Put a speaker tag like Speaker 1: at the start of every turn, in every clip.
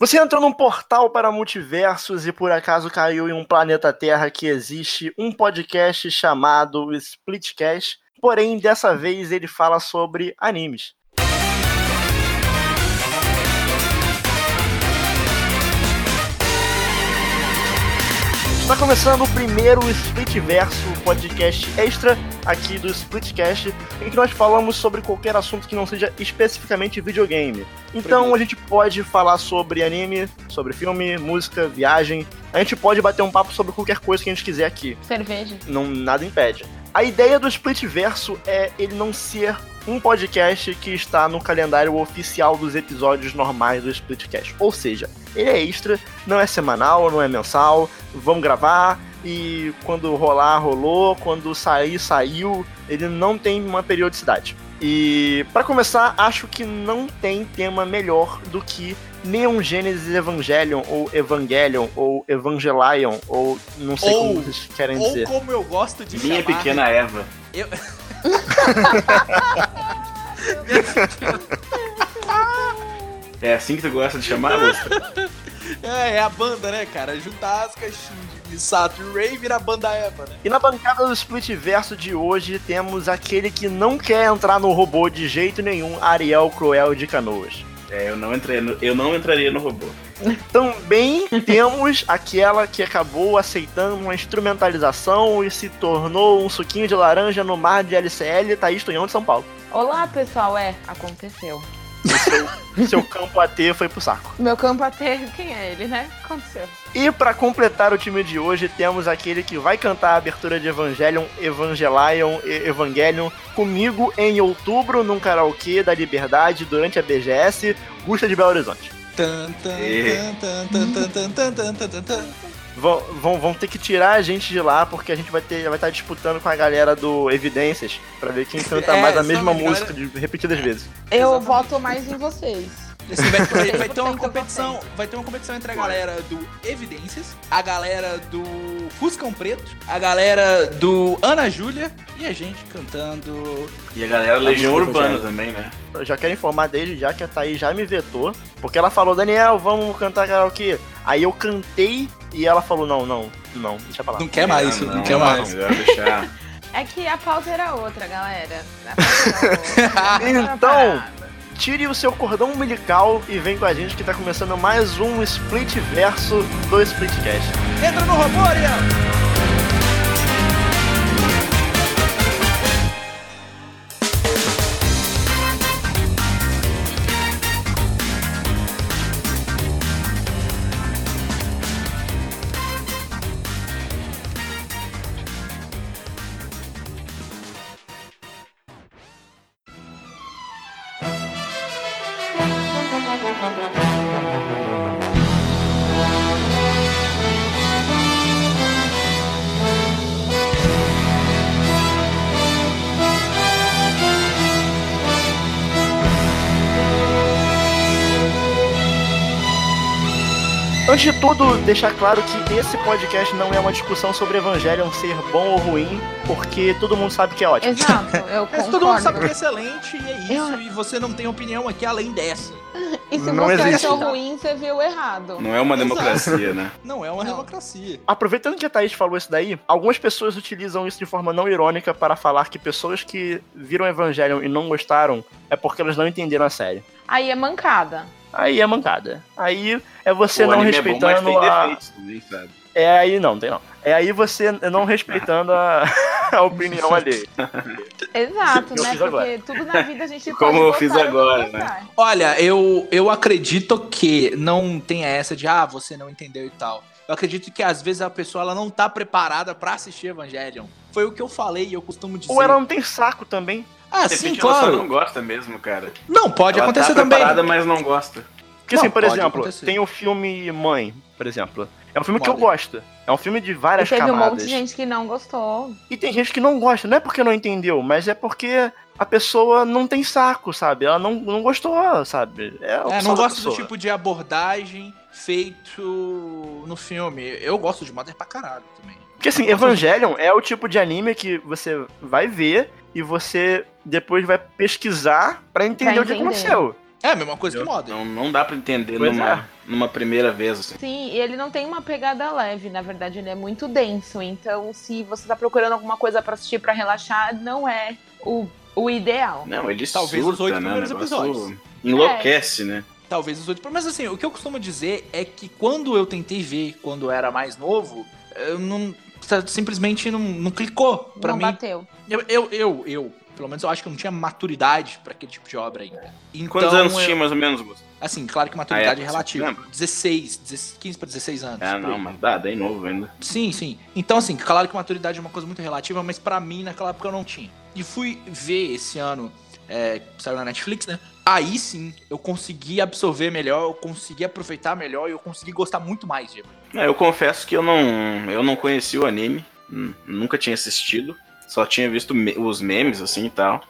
Speaker 1: Você entrou num portal para multiversos e por acaso caiu em um planeta Terra que existe um podcast chamado Splitcast, porém dessa vez ele fala sobre animes. Está começando o primeiro Splitverso podcast extra aqui do Splitcast, em que nós falamos sobre qualquer assunto que não seja especificamente videogame. Então a gente pode falar sobre anime, sobre filme, música, viagem. A gente pode bater um papo sobre qualquer coisa que a gente quiser aqui.
Speaker 2: Cerveja.
Speaker 1: Não, nada impede. A ideia do Splitverso é ele não ser um podcast que está no calendário oficial dos episódios normais do Splitcast. Ou seja, ele é extra, não é semanal, não é mensal. Vamos gravar e quando rolar, rolou. Quando sair, saiu. Ele não tem uma periodicidade. E para começar, acho que não tem tema melhor do que Neon Genesis Evangelion, ou Evangelion, ou Evangelion, ou não sei
Speaker 3: Ou-
Speaker 1: como vocês querem
Speaker 3: Ou
Speaker 1: dizer.
Speaker 3: como eu gosto de
Speaker 4: Minha
Speaker 3: chamar.
Speaker 4: pequena Eva.
Speaker 3: Eu...
Speaker 4: É assim que tu gosta de chamar, Lustra?
Speaker 3: É, é a banda, né, cara? Juntar as caixinhas de Misato e Ray vira a banda Eva, né?
Speaker 1: E na bancada do Split Verso de hoje temos aquele que não quer entrar no robô de jeito nenhum, Ariel Cruel de Canoas.
Speaker 4: É, eu não, entrei no- eu não entraria no robô.
Speaker 1: Também temos aquela que acabou aceitando uma instrumentalização e se tornou um suquinho de laranja no mar de LCL, Thaís Tonhão de São Paulo.
Speaker 2: Olá, pessoal. É, aconteceu.
Speaker 1: Seu campo AT foi pro saco.
Speaker 2: Meu campo até. Quem é ele, né? Aconteceu.
Speaker 1: E pra completar o time de hoje, temos aquele que vai cantar a abertura de Evangelion, Evangelion e Evangelion comigo em outubro num karaokê da Liberdade durante a BGS, Gusta de Belo Horizonte.
Speaker 3: Tan, tan,
Speaker 4: É.
Speaker 3: tan, tan, tan, tan, tan, tan, tan, tan, tan.
Speaker 1: Vão, vão, vão ter que tirar a gente de lá porque a gente vai ter vai estar disputando com a galera do Evidências pra ver quem canta
Speaker 3: É,
Speaker 1: mais a mesma música de, repetidas vezes.
Speaker 2: Eu
Speaker 3: Exatamente.
Speaker 2: voto mais em vocês.
Speaker 3: Assim, vai, vai- vai ter uma
Speaker 2: 100%
Speaker 3: competição, vai ter uma competição entre a galera do Evidências, a galera do Fuscão Preto, a galera do Ana Júlia e a gente cantando.
Speaker 4: E a galera Legião
Speaker 1: música
Speaker 4: Urbana também, né?
Speaker 1: Eu já quero informar desde já que a Thaís já me vetou, porque ela falou, Daniel, vamos cantar karaokê. Aí eu cantei e ela falou, não, não, não, deixa pra lá.
Speaker 3: Não quer mais,
Speaker 4: Ah,
Speaker 3: não, quer mais.
Speaker 4: Melhor deixar.
Speaker 2: É que a pauta era outra, galera. A pauta era outra.
Speaker 1: Então. Tire o seu cordão umbilical e vem com a gente que tá começando mais um Split Verso do Splitcast.
Speaker 3: Entra no robô, Ariel!
Speaker 1: Antes de tudo, deixar claro que esse podcast não é uma discussão sobre Evangelion ser bom ou ruim, porque todo mundo sabe que é ótimo.
Speaker 2: Exato, eu concordo.
Speaker 3: todo mundo sabe que é excelente e é isso,
Speaker 2: Eu-
Speaker 3: e você não tem opinião aqui além dessa.
Speaker 2: E se
Speaker 1: Não
Speaker 2: você
Speaker 1: existe.
Speaker 2: achou ruim, você viu errado.
Speaker 4: Não é uma
Speaker 3: Exato.
Speaker 4: democracia, né?
Speaker 3: Não é uma
Speaker 2: Não.
Speaker 3: democracia.
Speaker 1: Aproveitando que a Thaís falou isso daí, algumas pessoas utilizam isso de forma não irônica para falar que pessoas que viram Evangelion e não gostaram é porque elas não entenderam a série.
Speaker 2: Aí é mancada.
Speaker 1: Aí é mancada. Aí é você
Speaker 4: o
Speaker 1: não
Speaker 4: anime é bom, mas
Speaker 1: respeitando
Speaker 4: tem
Speaker 1: a.
Speaker 4: defeitos também, sabe?
Speaker 1: É aí não, tem não. É aí você não respeitando a, a opinião alheia.
Speaker 2: Exato, né?
Speaker 1: agora.
Speaker 2: Porque tudo na vida a gente
Speaker 4: Como
Speaker 2: pode
Speaker 4: eu fiz agora, né?
Speaker 3: Olha, eu, eu acredito que não tenha essa de, ah, você não entendeu e tal. Eu acredito que às vezes a pessoa ela não tá preparada pra assistir Evangelion. Foi o que eu falei e eu costumo dizer.
Speaker 1: Ou ela não tem saco também.
Speaker 3: Ah,
Speaker 4: De
Speaker 3: sim,
Speaker 4: repente ela só
Speaker 3: claro.
Speaker 4: não gosta mesmo, cara.
Speaker 3: Não, pode
Speaker 4: ela
Speaker 3: acontecer
Speaker 4: tá
Speaker 3: também.
Speaker 4: mas não gosta.
Speaker 1: Porque
Speaker 3: Não,
Speaker 1: assim, por exemplo,
Speaker 3: acontecer.
Speaker 1: tem o filme Mãe, por exemplo. É um filme que eu gosto. É um filme de
Speaker 2: E
Speaker 1: várias
Speaker 2: teve um
Speaker 1: camadas.
Speaker 2: monte de gente que não gostou.
Speaker 1: E tem gente que não gosta, não é porque não entendeu, mas é porque a pessoa não tem saco, sabe? Ela não, não gostou, sabe? É,
Speaker 3: É, não
Speaker 1: da
Speaker 3: gosto do tipo de abordagem feito no filme. Eu gosto de Mother pra caralho também.
Speaker 1: Porque assim,
Speaker 3: Eu
Speaker 1: Evangelion é o tipo de anime que você vai ver e você depois vai pesquisar pra entender
Speaker 2: Pra
Speaker 1: o que
Speaker 2: entender.
Speaker 1: aconteceu.
Speaker 3: É a mesma coisa que Mother.
Speaker 4: Não, não dá pra entender
Speaker 1: Pois
Speaker 4: numa, numa primeira vez, assim.
Speaker 2: Sim, e ele não tem uma pegada leve, na verdade, ele é muito denso. Então, se você tá procurando alguma coisa pra assistir pra relaxar, não é o, o ideal.
Speaker 4: Não, ele
Speaker 3: Talvez
Speaker 4: surta,
Speaker 3: os oito
Speaker 4: né?
Speaker 3: primeiros episódios.
Speaker 4: Enlouquece, né?
Speaker 3: Talvez os oito. Mas assim, o que eu costumo dizer é que quando eu tentei ver quando eu era mais novo, eu não. Simplesmente não, não clicou pra
Speaker 2: não
Speaker 3: mim.
Speaker 2: bateu.
Speaker 3: Eu, eu, eu, eu, pelo menos eu acho que eu não tinha maturidade pra aquele tipo de obra ainda. Então,
Speaker 4: Quantos anos
Speaker 3: eu-
Speaker 4: tinha mais ou menos, Gusto?
Speaker 3: Assim, claro que maturidade é
Speaker 4: é,
Speaker 3: relativa.
Speaker 4: lembra?
Speaker 3: 16, 16, 15 pra 16 anos.
Speaker 4: Ah,
Speaker 3: por
Speaker 4: não,
Speaker 3: aí.
Speaker 4: mas dá, daí novo ainda.
Speaker 3: Sim, sim. Então, assim, claro que maturidade é uma coisa muito relativa, mas pra mim, naquela época, eu não tinha. E fui ver esse ano, é, saiu na Netflix, né? Aí sim, eu consegui absorver melhor, eu consegui aproveitar melhor e eu consegui gostar muito mais de
Speaker 4: É, eu confesso que eu não, eu não conheci o anime, nunca tinha assistido, só tinha visto me- os memes assim e tal.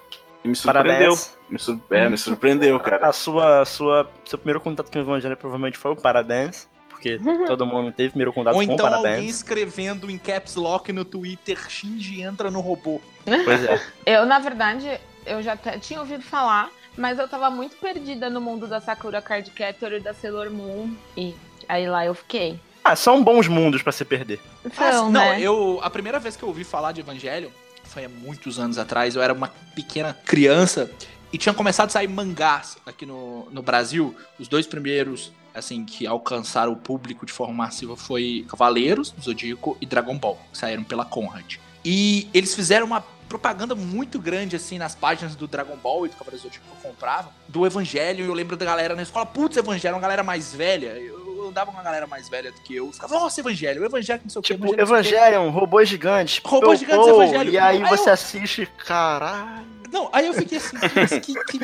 Speaker 4: E me surpreendeu.
Speaker 1: Parabéns.
Speaker 4: Me, sur- é, me surpreendeu, cara.
Speaker 1: A sua, sua, seu primeiro contato com o Evangelho provavelmente foi o Paradance, porque todo mundo teve primeiro contato
Speaker 3: Ou
Speaker 1: com o
Speaker 3: então alguém
Speaker 1: Paradance.
Speaker 3: escrevendo em caps lock no Twitter, Shinji entra no robô.
Speaker 1: Pois é.
Speaker 2: Eu, na verdade, eu já tinha ouvido falar, mas eu tava muito perdida no mundo da Sakura Card Captor e da Sailor Moon. E aí lá eu fiquei.
Speaker 1: Ah, são bons mundos pra se perder.
Speaker 3: Ah, não,
Speaker 2: né?
Speaker 3: eu. A primeira vez que eu ouvi falar de Evangelho foi há muitos anos atrás. Eu era uma pequena criança e tinha começado a sair mangás aqui no, no Brasil. Os dois primeiros, assim, que alcançaram o público de forma massiva foi Cavaleiros, Zodíaco e Dragon Ball, que saíram pela Conrad. E eles fizeram uma propaganda muito grande, assim, nas páginas do Dragon Ball e do Cavaleiros do Zodíaco que eu comprava, do Evangelho. E eu lembro da galera na escola, putz, Evangelho, uma galera mais velha. Eu eu andava com uma galera mais velha do que eu. Ficava, nossa, Evangelho, o Evangelho que não sei o que.
Speaker 1: Tipo,
Speaker 3: não sei o quê."
Speaker 1: Evangelion, robôs gigantes.
Speaker 3: Robôs
Speaker 1: Pou,
Speaker 3: gigantes,
Speaker 1: pou,
Speaker 3: Evangelho.
Speaker 1: E aí
Speaker 3: Aí
Speaker 1: você
Speaker 3: eu-
Speaker 1: assiste, caralho.
Speaker 3: Não, aí eu fiquei assim, "Putz, que, que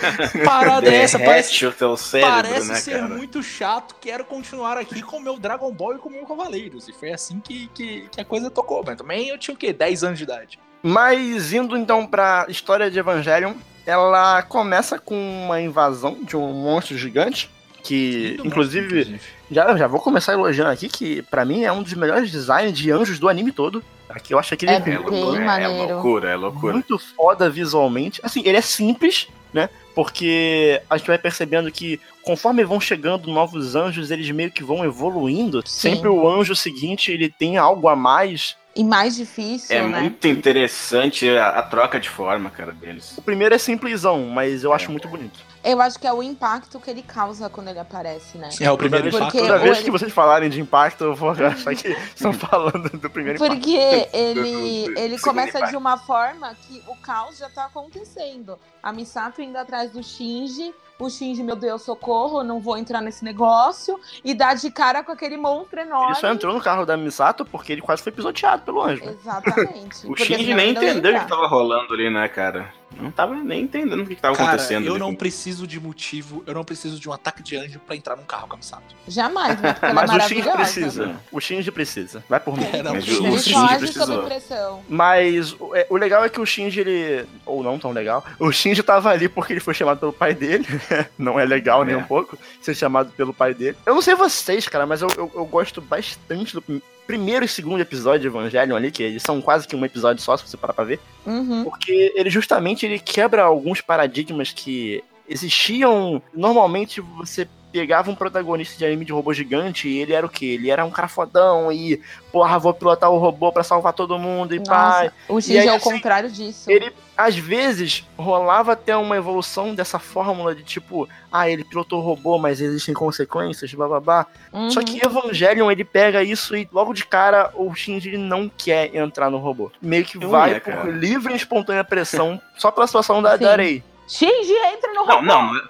Speaker 3: parada é essa? Parece,
Speaker 4: Derrete o teu cérebro,
Speaker 3: parece
Speaker 4: né,
Speaker 3: ser
Speaker 4: cara?
Speaker 3: muito chato, quero continuar aqui com o meu Dragon Ball e com o meu Cavaleiros. E foi assim que, que, que a coisa tocou. Mas também eu tinha o quê? 10 anos de idade.
Speaker 1: Mas indo então pra história de Evangelion, ela começa com uma invasão de um monstro gigante. Que, inclusive,
Speaker 3: monstro,
Speaker 1: já, já vou começar elogiando aqui, que pra mim é um dos melhores designs de anjos do anime todo. Aqui eu acho aquele
Speaker 2: É
Speaker 4: É
Speaker 2: bem
Speaker 4: loucura, é
Speaker 2: maneiro.
Speaker 4: loucura, é loucura.
Speaker 1: muito foda visualmente. Assim, ele é simples, né? Porque a gente vai percebendo que conforme vão chegando novos anjos, eles meio que vão evoluindo.
Speaker 2: Sim.
Speaker 1: Sempre o anjo seguinte, ele tem algo a mais.
Speaker 2: E mais difícil,
Speaker 4: É
Speaker 2: né?
Speaker 4: muito interessante a, a troca de forma, cara, deles.
Speaker 1: O primeiro é simplesão, mas eu acho
Speaker 4: É.
Speaker 1: muito bonito.
Speaker 2: Eu acho que é o impacto que ele causa quando ele aparece, né?
Speaker 3: É o primeiro
Speaker 1: Toda vez,
Speaker 2: Porque
Speaker 3: impacto.
Speaker 1: toda vez
Speaker 2: o-
Speaker 1: que vocês falarem de impacto, eu vou achar que estão falando do primeiro impacto.
Speaker 2: Porque ele, ele começa
Speaker 4: impacto.
Speaker 2: de uma forma que o caos já tá acontecendo. A Misato indo atrás do Shinji, o Shinji, meu Deus, socorro, não vou entrar nesse negócio, e dá de cara com aquele monstro enorme.
Speaker 1: Ele só entrou no carro da Misato porque ele quase foi pisoteado pelo anjo. né?
Speaker 2: Exatamente.
Speaker 4: O Shinji nem entendeu o que tava rolando ali, né, cara? Não tava nem entendendo o que, que tava
Speaker 3: Cara,
Speaker 4: acontecendo.
Speaker 3: eu
Speaker 4: ali.
Speaker 3: não preciso de motivo, eu não preciso de um ataque de anjo pra entrar num carro com a Misato.
Speaker 2: Jamais, né?
Speaker 1: Mas
Speaker 2: é
Speaker 1: o Shinji precisa. O Shinji precisa. Vai por mim.
Speaker 3: É, não,
Speaker 4: Mas
Speaker 3: o
Speaker 4: o
Speaker 3: Shinji
Speaker 4: precisou.
Speaker 2: pressão.
Speaker 1: Mas o, é, o legal é que o Shinji, ele. Ou não tão legal. O Shinji tava ali porque ele foi chamado pelo pai dele. não é legal nem
Speaker 4: É.
Speaker 1: um pouco ser chamado pelo pai dele. Eu não sei vocês, cara, mas eu, eu, eu gosto bastante do prim- primeiro e segundo episódio de Evangelion ali, que eles são quase que um episódio só, se você parar pra ver.
Speaker 2: Uhum.
Speaker 1: Porque ele justamente ele quebra alguns paradigmas que existiam. Normalmente você pegava um protagonista de anime de robô gigante e ele era o quê? Ele era um cara fodão e, porra, vou pilotar o robô pra salvar todo mundo e pai.
Speaker 2: Nossa, o Shinji
Speaker 1: aí,
Speaker 2: é o
Speaker 1: assim,
Speaker 2: contrário disso.
Speaker 1: Ele, às vezes, rolava até uma evolução dessa fórmula de tipo, ah, ele pilotou o robô, mas existem consequências, blá blá blá.
Speaker 2: Uhum.
Speaker 1: Só que Evangelion, ele pega isso e logo de cara o Shinji não quer entrar no robô. Meio que
Speaker 4: Não
Speaker 1: vai
Speaker 4: é,
Speaker 1: por
Speaker 4: cara.
Speaker 1: livre e espontânea pressão só pela situação da,
Speaker 2: Sim.
Speaker 1: da Arei.
Speaker 2: Shinji entra no
Speaker 4: Não,
Speaker 2: robô.
Speaker 4: não. não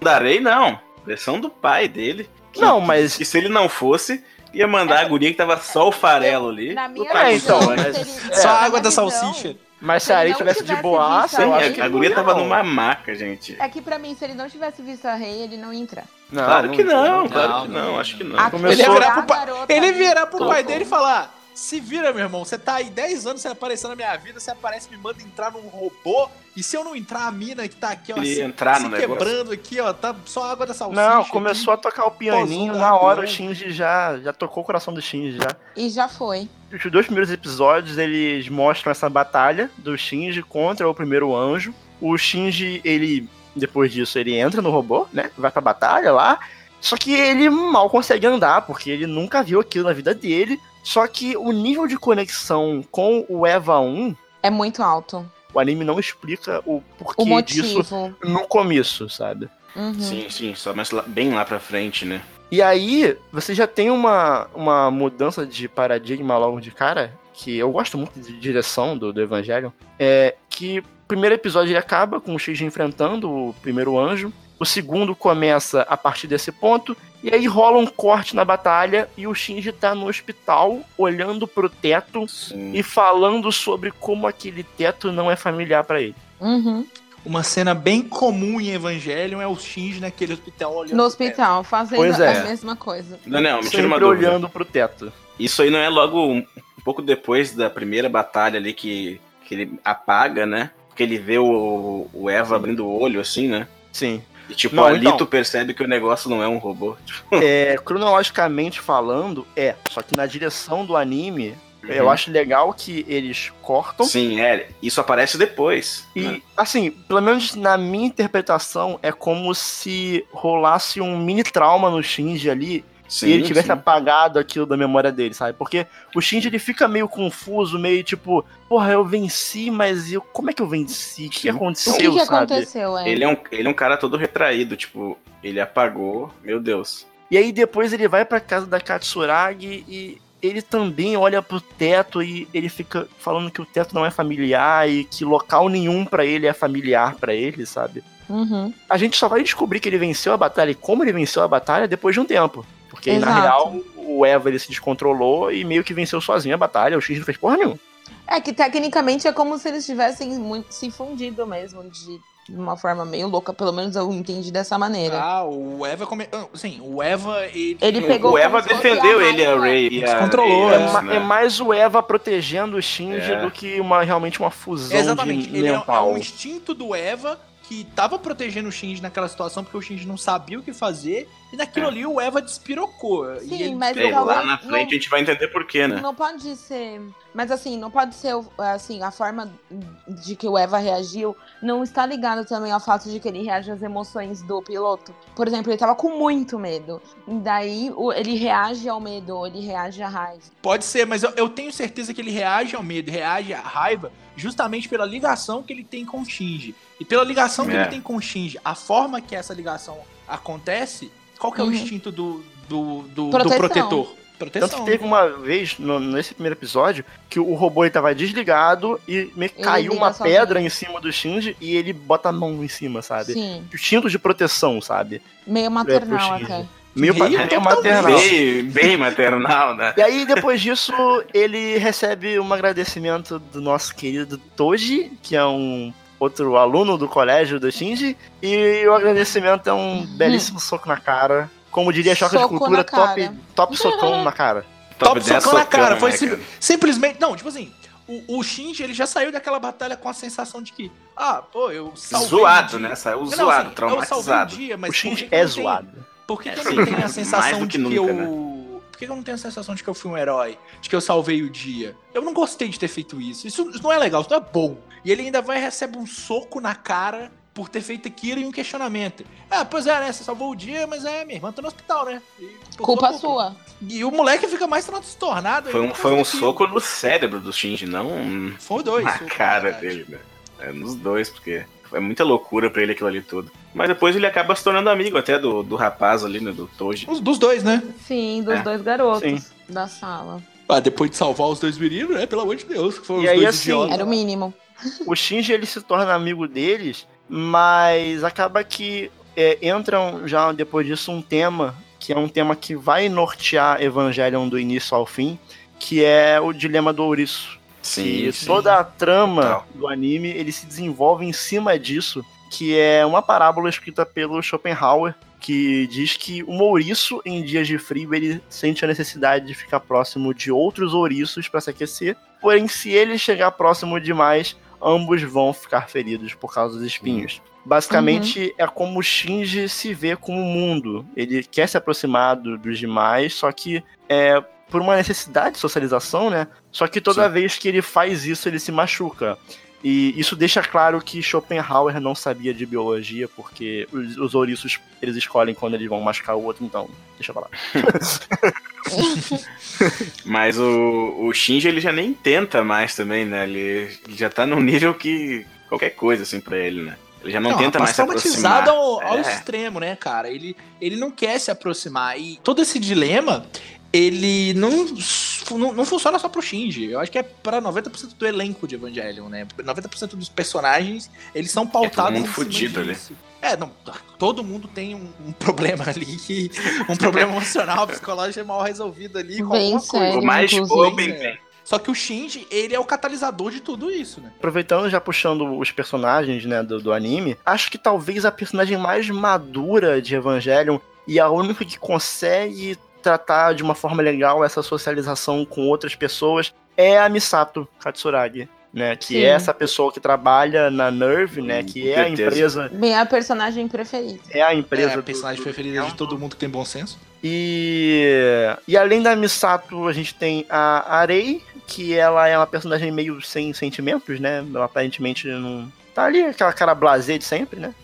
Speaker 4: Darei, não. Pressão do pai dele. Que-
Speaker 1: Não, mas-
Speaker 4: Que se ele não fosse, ia mandar a guria que tava só o farelo ali.
Speaker 2: Na minha
Speaker 1: É,
Speaker 2: visão,
Speaker 1: então, mas-
Speaker 2: seria-
Speaker 1: é.
Speaker 3: Só a água da salsicha.
Speaker 1: Mas se
Speaker 2: Se
Speaker 1: a Arei
Speaker 2: não
Speaker 1: tivesse de
Speaker 2: tivesse
Speaker 1: boaça, eu
Speaker 2: a
Speaker 1: acho que
Speaker 4: guria
Speaker 1: não.
Speaker 4: tava numa maca, gente.
Speaker 2: É que pra mim, se ele não tivesse visto a Rei, ele não ia entrar.
Speaker 1: Não,
Speaker 4: claro que não,
Speaker 3: não,
Speaker 4: claro que
Speaker 3: não,
Speaker 4: não, acho que
Speaker 3: não.
Speaker 2: A-
Speaker 1: Começou-
Speaker 3: Ele ia virar pro pai,
Speaker 2: garota
Speaker 3: ele virar pro pai dele e falar: Se vira, meu irmão, você tá aí 10 anos sem aparecer na minha vida, você aparece, me manda entrar num robô, e se eu não entrar, a mina que tá aqui, ó, se,
Speaker 4: entrar
Speaker 3: se
Speaker 4: no negócio.
Speaker 3: quebrando aqui, ó, tá só água da salsicha.
Speaker 1: Não,
Speaker 3: aqui.
Speaker 1: começou a tocar o pianinho,
Speaker 3: Pausou
Speaker 1: na hora o. Shinji já, já tocou o coração do Shinji já.
Speaker 2: E já foi.
Speaker 1: Os dois primeiros episódios, eles mostram essa batalha do Shinji contra o primeiro anjo. O Shinji, ele, depois disso, ele entra no robô, né? Vai pra batalha lá. Só que ele mal consegue andar, porque ele nunca viu aquilo na vida dele. Só que o nível de conexão com o Eva 1,
Speaker 2: É muito alto.
Speaker 1: O anime não explica o porquê
Speaker 2: O
Speaker 1: disso no começo, sabe?
Speaker 2: Uhum.
Speaker 4: Sim, sim, só mais lá- bem lá pra frente, né?
Speaker 1: E aí, você já tem uma, uma mudança de paradigma logo de cara, que eu gosto muito de direção do, do Evangelho, é que o primeiro episódio ele acaba com o Shinji enfrentando o primeiro anjo, o segundo começa a partir desse ponto, e aí rola um corte na batalha e o Shinji tá no hospital olhando pro teto
Speaker 4: Sim.
Speaker 1: e falando sobre como aquele teto não é familiar pra ele.
Speaker 2: Uhum.
Speaker 3: Uma cena bem comum em Evangelion é o Shinji naquele hospital olhando.
Speaker 2: No
Speaker 3: pro
Speaker 2: hospital, fazendo
Speaker 1: Pois é.
Speaker 2: a mesma coisa.
Speaker 4: Daniel, me tira uma dúvida.
Speaker 1: olhando pro teto.
Speaker 4: Isso aí não é logo um, um pouco depois da primeira batalha ali que, que ele apaga, né? Que ele vê o, o Eva abrindo o olho, assim, né?
Speaker 1: Sim.
Speaker 4: E tipo,
Speaker 1: Não,
Speaker 4: ali
Speaker 1: então.
Speaker 4: tu percebe que o negócio não é um robô.
Speaker 1: É, cronologicamente falando, é. Só que na direção do anime, eu acho legal que eles cortam.
Speaker 4: Sim, é. Isso aparece depois.
Speaker 1: E,
Speaker 4: né?
Speaker 1: assim, pelo menos na minha interpretação, é como se rolasse um mini trauma no Shinji ali
Speaker 4: Sim,
Speaker 1: e ele tivesse
Speaker 4: sim.
Speaker 1: apagado aquilo da memória dele, sabe? Porque o Shinji ele fica meio confuso, meio tipo, porra, eu venci, mas eu, como é que eu venci? O que aconteceu,
Speaker 2: O que, que
Speaker 1: sabe?
Speaker 2: aconteceu, é?
Speaker 4: Ele é, um, ele é um cara todo retraído, tipo, ele apagou, meu Deus.
Speaker 1: E aí depois ele vai pra casa da Katsuragi e ele também olha pro teto e ele fica falando que o teto não é familiar e que local nenhum pra ele é familiar pra ele, sabe?
Speaker 2: Uhum.
Speaker 1: A gente só vai descobrir que ele venceu a batalha e como ele venceu a batalha depois de um tempo. Porque na
Speaker 2: Exato.
Speaker 1: real o Eva ele se descontrolou e meio que venceu sozinho a batalha, o X não fez porra nenhuma.
Speaker 2: É que tecnicamente é como se eles tivessem muito se fundido mesmo, de uma forma meio louca, pelo menos eu entendi dessa maneira.
Speaker 3: Ah, o Eva come... ah, Sim, o Eva ele.
Speaker 2: Ele pegou
Speaker 4: o Eva defendeu
Speaker 2: a
Speaker 4: ele, a. Ray. E a
Speaker 3: Descontrolou,
Speaker 4: Ray,
Speaker 1: É,
Speaker 3: é,
Speaker 4: né?
Speaker 1: é mais o Eva protegendo o Shinji
Speaker 4: É.
Speaker 1: do que uma, realmente uma fusão
Speaker 3: Exatamente.
Speaker 1: de
Speaker 3: Ele é, é um instinto do Eva que tava protegendo o Shinji naquela situação porque o Shinji não sabia o que fazer. E naquilo
Speaker 4: É.
Speaker 3: ali o Eva despirocou.
Speaker 2: Sim,
Speaker 3: e ele
Speaker 2: mas talvez
Speaker 4: lá na frente
Speaker 2: não-
Speaker 4: a gente vai entender por quê, né?
Speaker 2: Não pode ser. Mas assim, não pode ser assim, a forma de que o Eva reagiu não está ligado também ao fato de que ele reage às emoções do piloto. Por exemplo, ele tava com muito medo. E daí o- ele reage ao medo, ele reage à raiva.
Speaker 3: Pode ser, mas eu, eu tenho certeza que ele reage ao medo, reage à raiva, justamente pela ligação que ele tem com o Shinji. E pela ligação que
Speaker 4: É.
Speaker 3: ele tem com o Shinji, a forma que essa ligação acontece, qual que é
Speaker 2: Uhum.
Speaker 3: o instinto do, do, do, do
Speaker 2: Proteção.
Speaker 1: Tanto que teve uma vez, no- nesse primeiro episódio, que o robô ele tava desligado e meio que
Speaker 2: Ele
Speaker 1: caiu uma pedra em cima do Shinji e ele bota a mão em cima, sabe?
Speaker 2: Sim,
Speaker 1: Instinto de proteção, sabe?
Speaker 2: meio maternal
Speaker 1: Shinji.
Speaker 2: até.
Speaker 1: Meio, pa-
Speaker 3: Meio
Speaker 1: maternal.
Speaker 4: Bem, bem maternal, né?
Speaker 1: E aí, depois disso, ele recebe um agradecimento do nosso querido Toji, que é um outro aluno do colégio do Shinji, e o agradecimento é um belíssimo soco na cara. Como diria Choque de
Speaker 2: Soco
Speaker 1: Cultura,
Speaker 2: na
Speaker 1: top, top socão na cara.
Speaker 3: Top
Speaker 4: 10
Speaker 3: socão na cara. Foi
Speaker 4: né,
Speaker 3: sim-
Speaker 4: cara?
Speaker 3: simplesmente. Não, tipo assim, o, o Shinji ele já saiu daquela batalha com a sensação de que, ah, pô, eu salvei.
Speaker 4: Zoado,
Speaker 3: dia.
Speaker 4: né? Saiu
Speaker 3: Não,
Speaker 4: zoado,
Speaker 3: assim,
Speaker 4: traumatizado.
Speaker 3: dia, mas
Speaker 1: o Shinji é zoado.
Speaker 3: Por que, que eu
Speaker 4: Sim,
Speaker 3: não tenho a sensação de
Speaker 4: que nunca,
Speaker 3: eu.
Speaker 4: né?
Speaker 3: Por que que eu não tenho a sensação de que eu fui um herói? De que eu salvei o dia? Eu não gostei de ter feito isso. Isso, isso não é legal, isso não é bom. E ele ainda vai e recebe um soco na cara por ter feito aquilo e um questionamento. Ah, pois é, né? Você salvou o dia, mas é, minha irmã tá no hospital, né? E
Speaker 2: Culpa sua.
Speaker 3: E o moleque fica mais transtornado.
Speaker 4: Foi um,
Speaker 3: ainda
Speaker 4: foi um soco no cérebro do Shinji, não
Speaker 3: Foi dois.
Speaker 4: na
Speaker 3: soco,
Speaker 4: cara
Speaker 3: verdade.
Speaker 4: dele, né? É, nos dois, porque foi muita loucura pra ele aquilo ali tudo. Mas depois ele acaba se tornando amigo até do, do rapaz ali, né? Do Toji.
Speaker 3: Os dos dois, né?
Speaker 2: Sim, dos
Speaker 4: É.
Speaker 2: dois garotos
Speaker 1: Sim.
Speaker 2: da sala.
Speaker 3: Ah, depois de salvar os dois meninos, né? Pelo amor de Deus. Que foram
Speaker 1: E
Speaker 3: os
Speaker 1: aí,
Speaker 3: dois
Speaker 1: assim,
Speaker 3: idiotas.
Speaker 2: Era o mínimo.
Speaker 1: O Shinji ele se torna amigo deles, mas acaba que é, entram já depois disso um tema que é um tema que vai nortear Evangelion do início ao fim, que é o dilema do ouriço.
Speaker 4: Sim,
Speaker 1: e
Speaker 4: sim.
Speaker 1: toda a trama
Speaker 4: Total.
Speaker 1: do anime ele se desenvolve em cima disso, que é uma parábola escrita pelo Schopenhauer, que diz que um ouriço em dias de frio ele sente a necessidade de ficar próximo de outros ouriços para se aquecer. Porém, se ele chegar próximo demais, ambos vão ficar feridos por causa dos espinhos. Basicamente é como o Shinji se vê como mundo. Ele quer se aproximar do- dos demais, só que é por uma necessidade de socialização, né? Só que toda
Speaker 4: Sim.
Speaker 1: vez que ele faz isso, ele se machuca. E isso deixa claro que Schopenhauer não sabia de biologia, porque os, os ouriços eles escolhem quando eles vão machucar o outro, então deixa eu falar.
Speaker 4: Mas o, o Shinji ele já nem tenta mais também, né? Ele, ele já tá num nível que qualquer coisa assim pra ele, né? Ele já não, não tenta mais se aproximar.
Speaker 3: traumatizado ao, ao é. extremo, né, cara? Ele, ele não quer se aproximar. E todo esse dilema, ele não, não, não funciona só pro Shinji. Eu acho que é pra 90% do elenco de Evangelion, né? 90% dos personagens, eles são pautados é todo
Speaker 4: mundo fudido ali.
Speaker 3: É, não, todo mundo tem um, um problema ali, um problema emocional, psicológico mal resolvido ali.
Speaker 2: Bem sério,
Speaker 4: o mais bem, bem.
Speaker 3: Só que o Shinji, ele é o catalisador de tudo isso, né?
Speaker 1: Aproveitando, já puxando os personagens, né, do, do anime, acho que talvez a personagem mais madura de Evangelion e a única que consegue tratar de uma forma legal essa socialização com outras pessoas é a Misato Katsuragi. Né, que Sim. é essa pessoa que trabalha na Nerve, né, que é a empresa...
Speaker 2: Bem, a personagem preferida.
Speaker 1: É a empresa... É
Speaker 3: a personagem do, preferida de todo mundo que tem bom senso.
Speaker 1: E, e além da Misato, a gente tem a Arei, que ela é uma personagem meio sem sentimentos, né? Ela aparentemente não. Tá ali aquela cara blasé de sempre, né?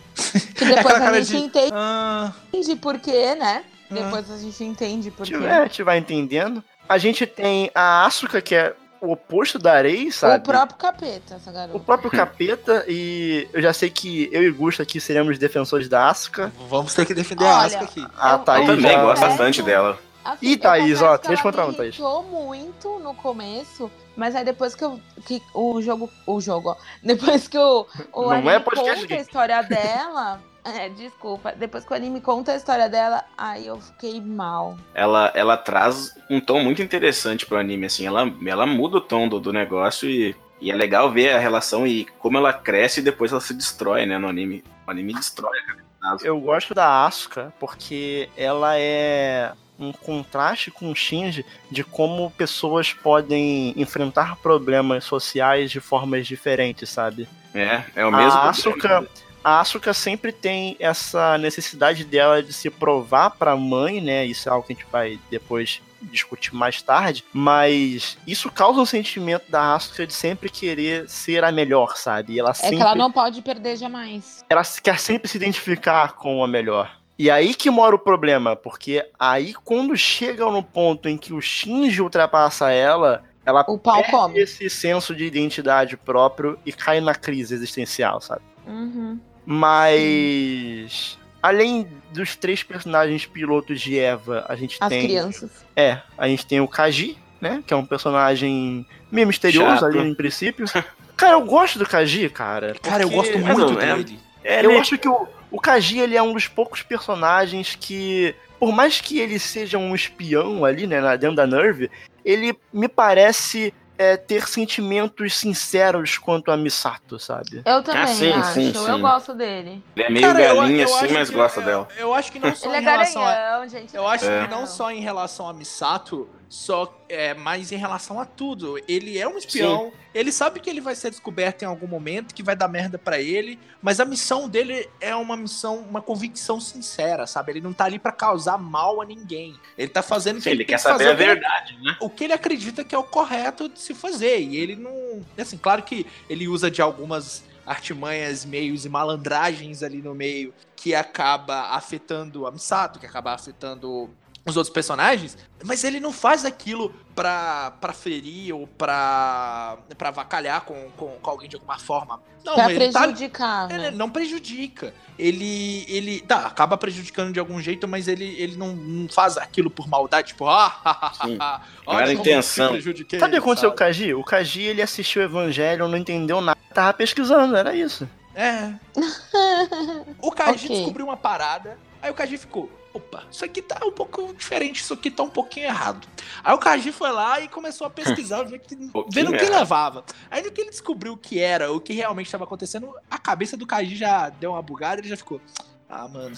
Speaker 2: Que depois a gente de... entende ah... por quê, né? Ah... Depois a gente entende por quê.
Speaker 1: É, a gente vai entendendo. A gente tem a Asuka, que é o oposto da Arei, sabe?
Speaker 2: O próprio capeta, essa garota.
Speaker 1: O próprio capeta, e eu já sei que eu e Gusto aqui seremos defensores da Asuka.
Speaker 3: Vamos ter que defender Olha, a Asuka aqui.
Speaker 1: A Thaís
Speaker 4: eu também gosto bastante dela.
Speaker 2: Assim,
Speaker 1: Ih, Thaís, ó, 3 contra 1, um, Thaís.
Speaker 2: muito no começo, mas aí depois que, eu, que o jogo. O jogo, ó. Depois que o, o
Speaker 1: Não é
Speaker 2: conta a história dela. É, desculpa. Depois que o anime conta a história dela, aí eu fiquei mal.
Speaker 4: Ela, ela traz um tom muito interessante pro anime, assim. Ela, ela muda o tom do, do negócio e, e é legal ver a relação e como ela cresce e depois ela se destrói, né, no anime. O anime destrói, cara.
Speaker 1: Eu gosto da Asuka porque ela é um contraste com o Shinji de como pessoas podem enfrentar problemas sociais de formas diferentes, sabe?
Speaker 4: É, é o mesmo.
Speaker 1: A Asuka, a Asuka sempre tem essa necessidade dela de se provar para a mãe, né? Isso é algo que a gente vai depois discutir mais tarde, mas isso causa um sentimento da Asuka de sempre querer ser a melhor, sabe? E ela
Speaker 2: é
Speaker 1: sempre,
Speaker 2: que ela não pode perder jamais.
Speaker 1: Ela quer sempre se identificar com a melhor. E aí que mora o problema, porque aí quando chega no ponto em que o Shinji ultrapassa ela, ela
Speaker 2: o
Speaker 1: perde
Speaker 2: come.
Speaker 1: esse senso de identidade próprio e cai na crise existencial, sabe?
Speaker 2: Uhum.
Speaker 1: Mas além dos três personagens pilotos de Eva, a gente
Speaker 2: As
Speaker 1: tem.
Speaker 2: As crianças.
Speaker 1: É, a gente tem o Kaji, né? Que é um personagem meio misterioso Chato. ali em princípio. cara, eu gosto do Kaji, cara.
Speaker 3: Cara, eu gosto muito
Speaker 1: é,
Speaker 3: dele.
Speaker 1: É, eu acho que o, o Kaji, ele é um dos poucos personagens que, por mais que ele seja um espião ali, né, dentro da Nerve, ele me parece é, ter sentimentos sinceros quanto a Misato, sabe?
Speaker 2: Eu também ah, sim, acho. Sim, sim. Eu gosto dele.
Speaker 4: Ele é meio Cara, galinha eu, eu assim, mas gosta
Speaker 3: eu,
Speaker 4: dela.
Speaker 3: Eu, acho que não só
Speaker 2: ele
Speaker 3: em é relação
Speaker 2: garanhão,
Speaker 3: a...
Speaker 2: gente.
Speaker 3: Eu acho é. que não só em relação a Misato, só é, mas em relação a tudo. Ele é um espião, Sim. ele sabe que ele vai ser descoberto em algum momento, que vai dar merda para ele, mas a missão dele é uma missão, uma convicção sincera, sabe? Ele não tá ali para causar mal a ninguém. Ele tá fazendo o que
Speaker 4: ele, ele quer saber a verdade, né?
Speaker 3: O que ele acredita que é o correto de se fazer. E ele não. Assim, claro que ele usa de algumas artimanhas, meios e malandragens ali no meio que acaba afetando a Misato, que acaba afetando os outros personagens, mas ele não faz aquilo pra, pra ferir ou pra, pra avacalhar com, com, com alguém de alguma forma. Não,
Speaker 2: pra
Speaker 3: ele
Speaker 2: tá prejudicar.
Speaker 3: Tá,
Speaker 2: né?
Speaker 3: Ele não prejudica. Ele, ele. Tá, acaba prejudicando de algum jeito, mas ele, ele não, não faz aquilo por maldade, tipo, ah,
Speaker 4: não era intenção.
Speaker 1: Sabe o que aconteceu com o Kaji? O Kaji ele assistiu o Evangelho, não entendeu nada, tava pesquisando, era isso.
Speaker 3: É. o Kaji okay. descobriu uma parada, aí o Kaji ficou opa, isso aqui tá um pouco diferente, isso aqui tá um pouquinho errado. Aí o Kaji foi lá e começou a pesquisar, ver que, vendo o que levava. Aí no que ele descobriu o que era, o que realmente estava acontecendo, a cabeça do Kaji já deu uma bugada, ele já ficou, ah, mano,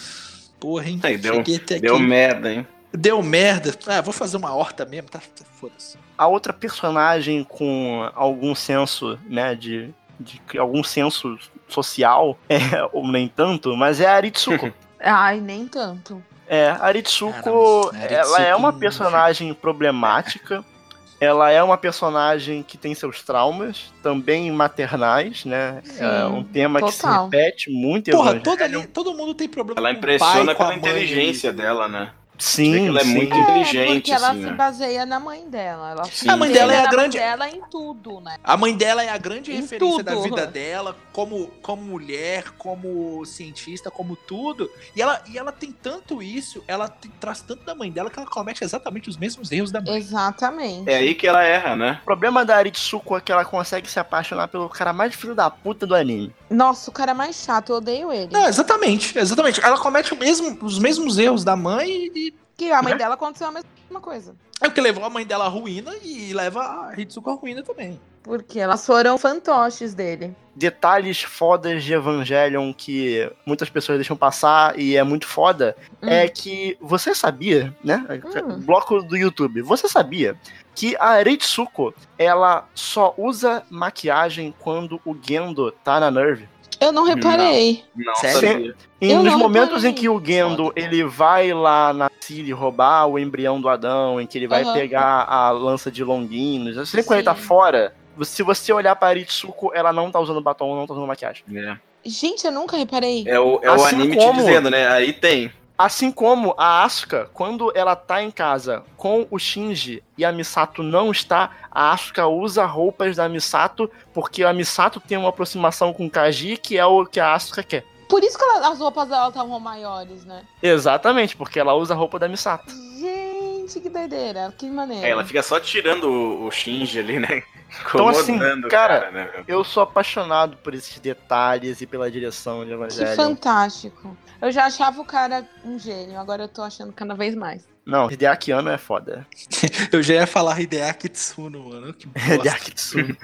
Speaker 3: porra, hein?
Speaker 4: Aí, deu, deu merda, hein?
Speaker 3: Deu merda. Ah, vou fazer uma horta mesmo, tá? tá foda-se.
Speaker 1: A outra personagem com algum senso, né, de, de algum senso social, é, ou nem tanto, mas é a Aritsuko.
Speaker 2: Ai, nem tanto.
Speaker 1: É, a Aritsuko, ela é uma personagem problemática. ela é uma personagem que tem seus traumas, também maternais, né?
Speaker 2: Sim,
Speaker 1: é um tema que se
Speaker 2: total.
Speaker 1: repete muito em
Speaker 3: Porra, todo, ali- todo mundo tem problema
Speaker 4: Ela
Speaker 3: com o
Speaker 4: impressiona
Speaker 3: pai, com a
Speaker 4: pela
Speaker 3: mãe.
Speaker 4: inteligência dela, né?
Speaker 1: Sim,
Speaker 4: Ela é
Speaker 1: sim.
Speaker 4: muito
Speaker 2: É,
Speaker 4: inteligente,
Speaker 2: porque ela
Speaker 4: assim,
Speaker 2: se
Speaker 4: né?
Speaker 2: baseia na mãe dela. Ela se
Speaker 4: Sim. A
Speaker 3: mãe dela é a
Speaker 2: baseia na mãe
Speaker 3: grande-
Speaker 2: dela em tudo, né?
Speaker 3: A mãe dela é a grande
Speaker 2: Em
Speaker 3: referência da
Speaker 2: tudo.
Speaker 3: vida dela, como, como mulher, como cientista, como tudo. E ela, e ela tem tanto isso, ela te- traz tanto da mãe dela que ela comete exatamente os mesmos erros da mãe.
Speaker 2: Exatamente.
Speaker 4: É aí que ela erra, né?
Speaker 1: O problema da Aritsuko é que ela consegue se apaixonar pelo cara mais filho da puta do anime.
Speaker 2: Nossa, o cara é mais chato, eu odeio ele.
Speaker 3: Não, exatamente, exatamente. Ela comete o mesmo, os mesmos erros da mãe e
Speaker 2: Que a mãe
Speaker 1: Né?
Speaker 2: dela aconteceu a mesma coisa.
Speaker 3: é o que levou a mãe dela à ruína e leva a Hitsuko à ruína também.
Speaker 2: Porque elas foram fantoches dele.
Speaker 1: Detalhes fodas de Evangelion que muitas pessoas deixam passar e é muito foda
Speaker 2: Hum.
Speaker 1: é que você sabia, né?
Speaker 2: Hum.
Speaker 1: Bloco do YouTube. Você sabia que a Aritsuko, ela só usa maquiagem quando o Gendo tá na Nerve?
Speaker 2: Eu não reparei.
Speaker 4: Não,
Speaker 3: Sério?
Speaker 4: sabia.
Speaker 1: E
Speaker 2: Eu
Speaker 1: nos
Speaker 2: não
Speaker 1: momentos
Speaker 2: reparei.
Speaker 1: em que o Gendo ele vai lá na Ciri roubar o embrião do Adão, em que ele vai
Speaker 2: Aham.
Speaker 1: pegar a lança de Longuinos, assim quando ele tá fora, se você olhar pra Aritsuko, ela não tá usando batom, não tá usando maquiagem.
Speaker 4: É,
Speaker 2: Gente, eu nunca reparei.
Speaker 4: É o, é o
Speaker 1: Assim
Speaker 4: anime
Speaker 1: como-
Speaker 4: te dizendo, né? Aí tem.
Speaker 1: Assim como a Asuka, quando ela tá em casa com o Shinji e a Misato não está, a Asuka usa roupas da Misato porque a Misato tem uma aproximação com o Kaji, que é o que a Asuka quer.
Speaker 2: Por isso que ela- as roupas dela estavam maiores, né?
Speaker 1: Exatamente, porque ela usa a roupa da Misato.
Speaker 2: Gente, que doideira. Que maneiro.
Speaker 4: É, ela fica só tirando o, o Shinji ali, né?
Speaker 1: Então, assim,
Speaker 4: o
Speaker 1: cara,
Speaker 4: né?
Speaker 1: Eu sou apaixonado por esses detalhes e pela direção de
Speaker 2: Que
Speaker 1: Evangelho.
Speaker 2: fantástico. Eu já achava o cara um gênio, agora eu tô achando cada vez mais.
Speaker 1: Não, Hideaki Anno é foda.
Speaker 3: Eu já ia falar Hideaki Tsuno, mano. Que bosta.
Speaker 1: Hideaki Tsuno.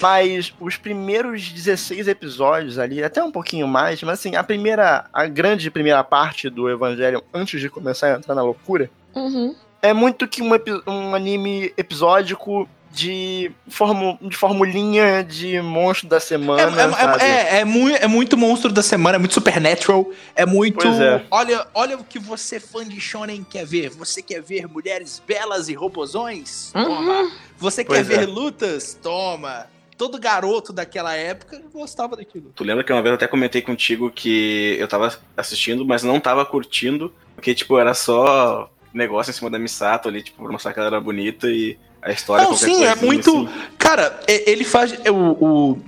Speaker 1: Mas os primeiros 16 episódios ali, até um pouquinho mais, mas assim, a primeira, a grande primeira parte do Evangelho, antes de começar a entrar na loucura,
Speaker 2: Uhum.
Speaker 1: é muito que um, um anime episódico de, formu, de formulinha de monstro da
Speaker 3: É,
Speaker 1: semana,
Speaker 3: é,
Speaker 1: sabe?
Speaker 3: é, é, é mui- é muito monstro da semana, é muito supernatural, é muito.
Speaker 1: Pois é.
Speaker 3: Olha, olha o que você, fã de Shonen, quer ver. Você quer ver mulheres belas e robozões?
Speaker 2: Uhum.
Speaker 3: Toma. Você
Speaker 1: Pois
Speaker 3: quer
Speaker 1: é.
Speaker 3: ver lutas? Toma. Todo garoto daquela época gostava daquilo.
Speaker 4: Tu lembra que uma vez eu até comentei contigo que eu tava assistindo, mas não tava curtindo, porque, tipo, era só negócio em cima da Misato ali, tipo, pra mostrar que ela era bonita e a história
Speaker 3: Não, sim, é muito.
Speaker 4: assim.
Speaker 3: Cara, e- ele faz. é, O,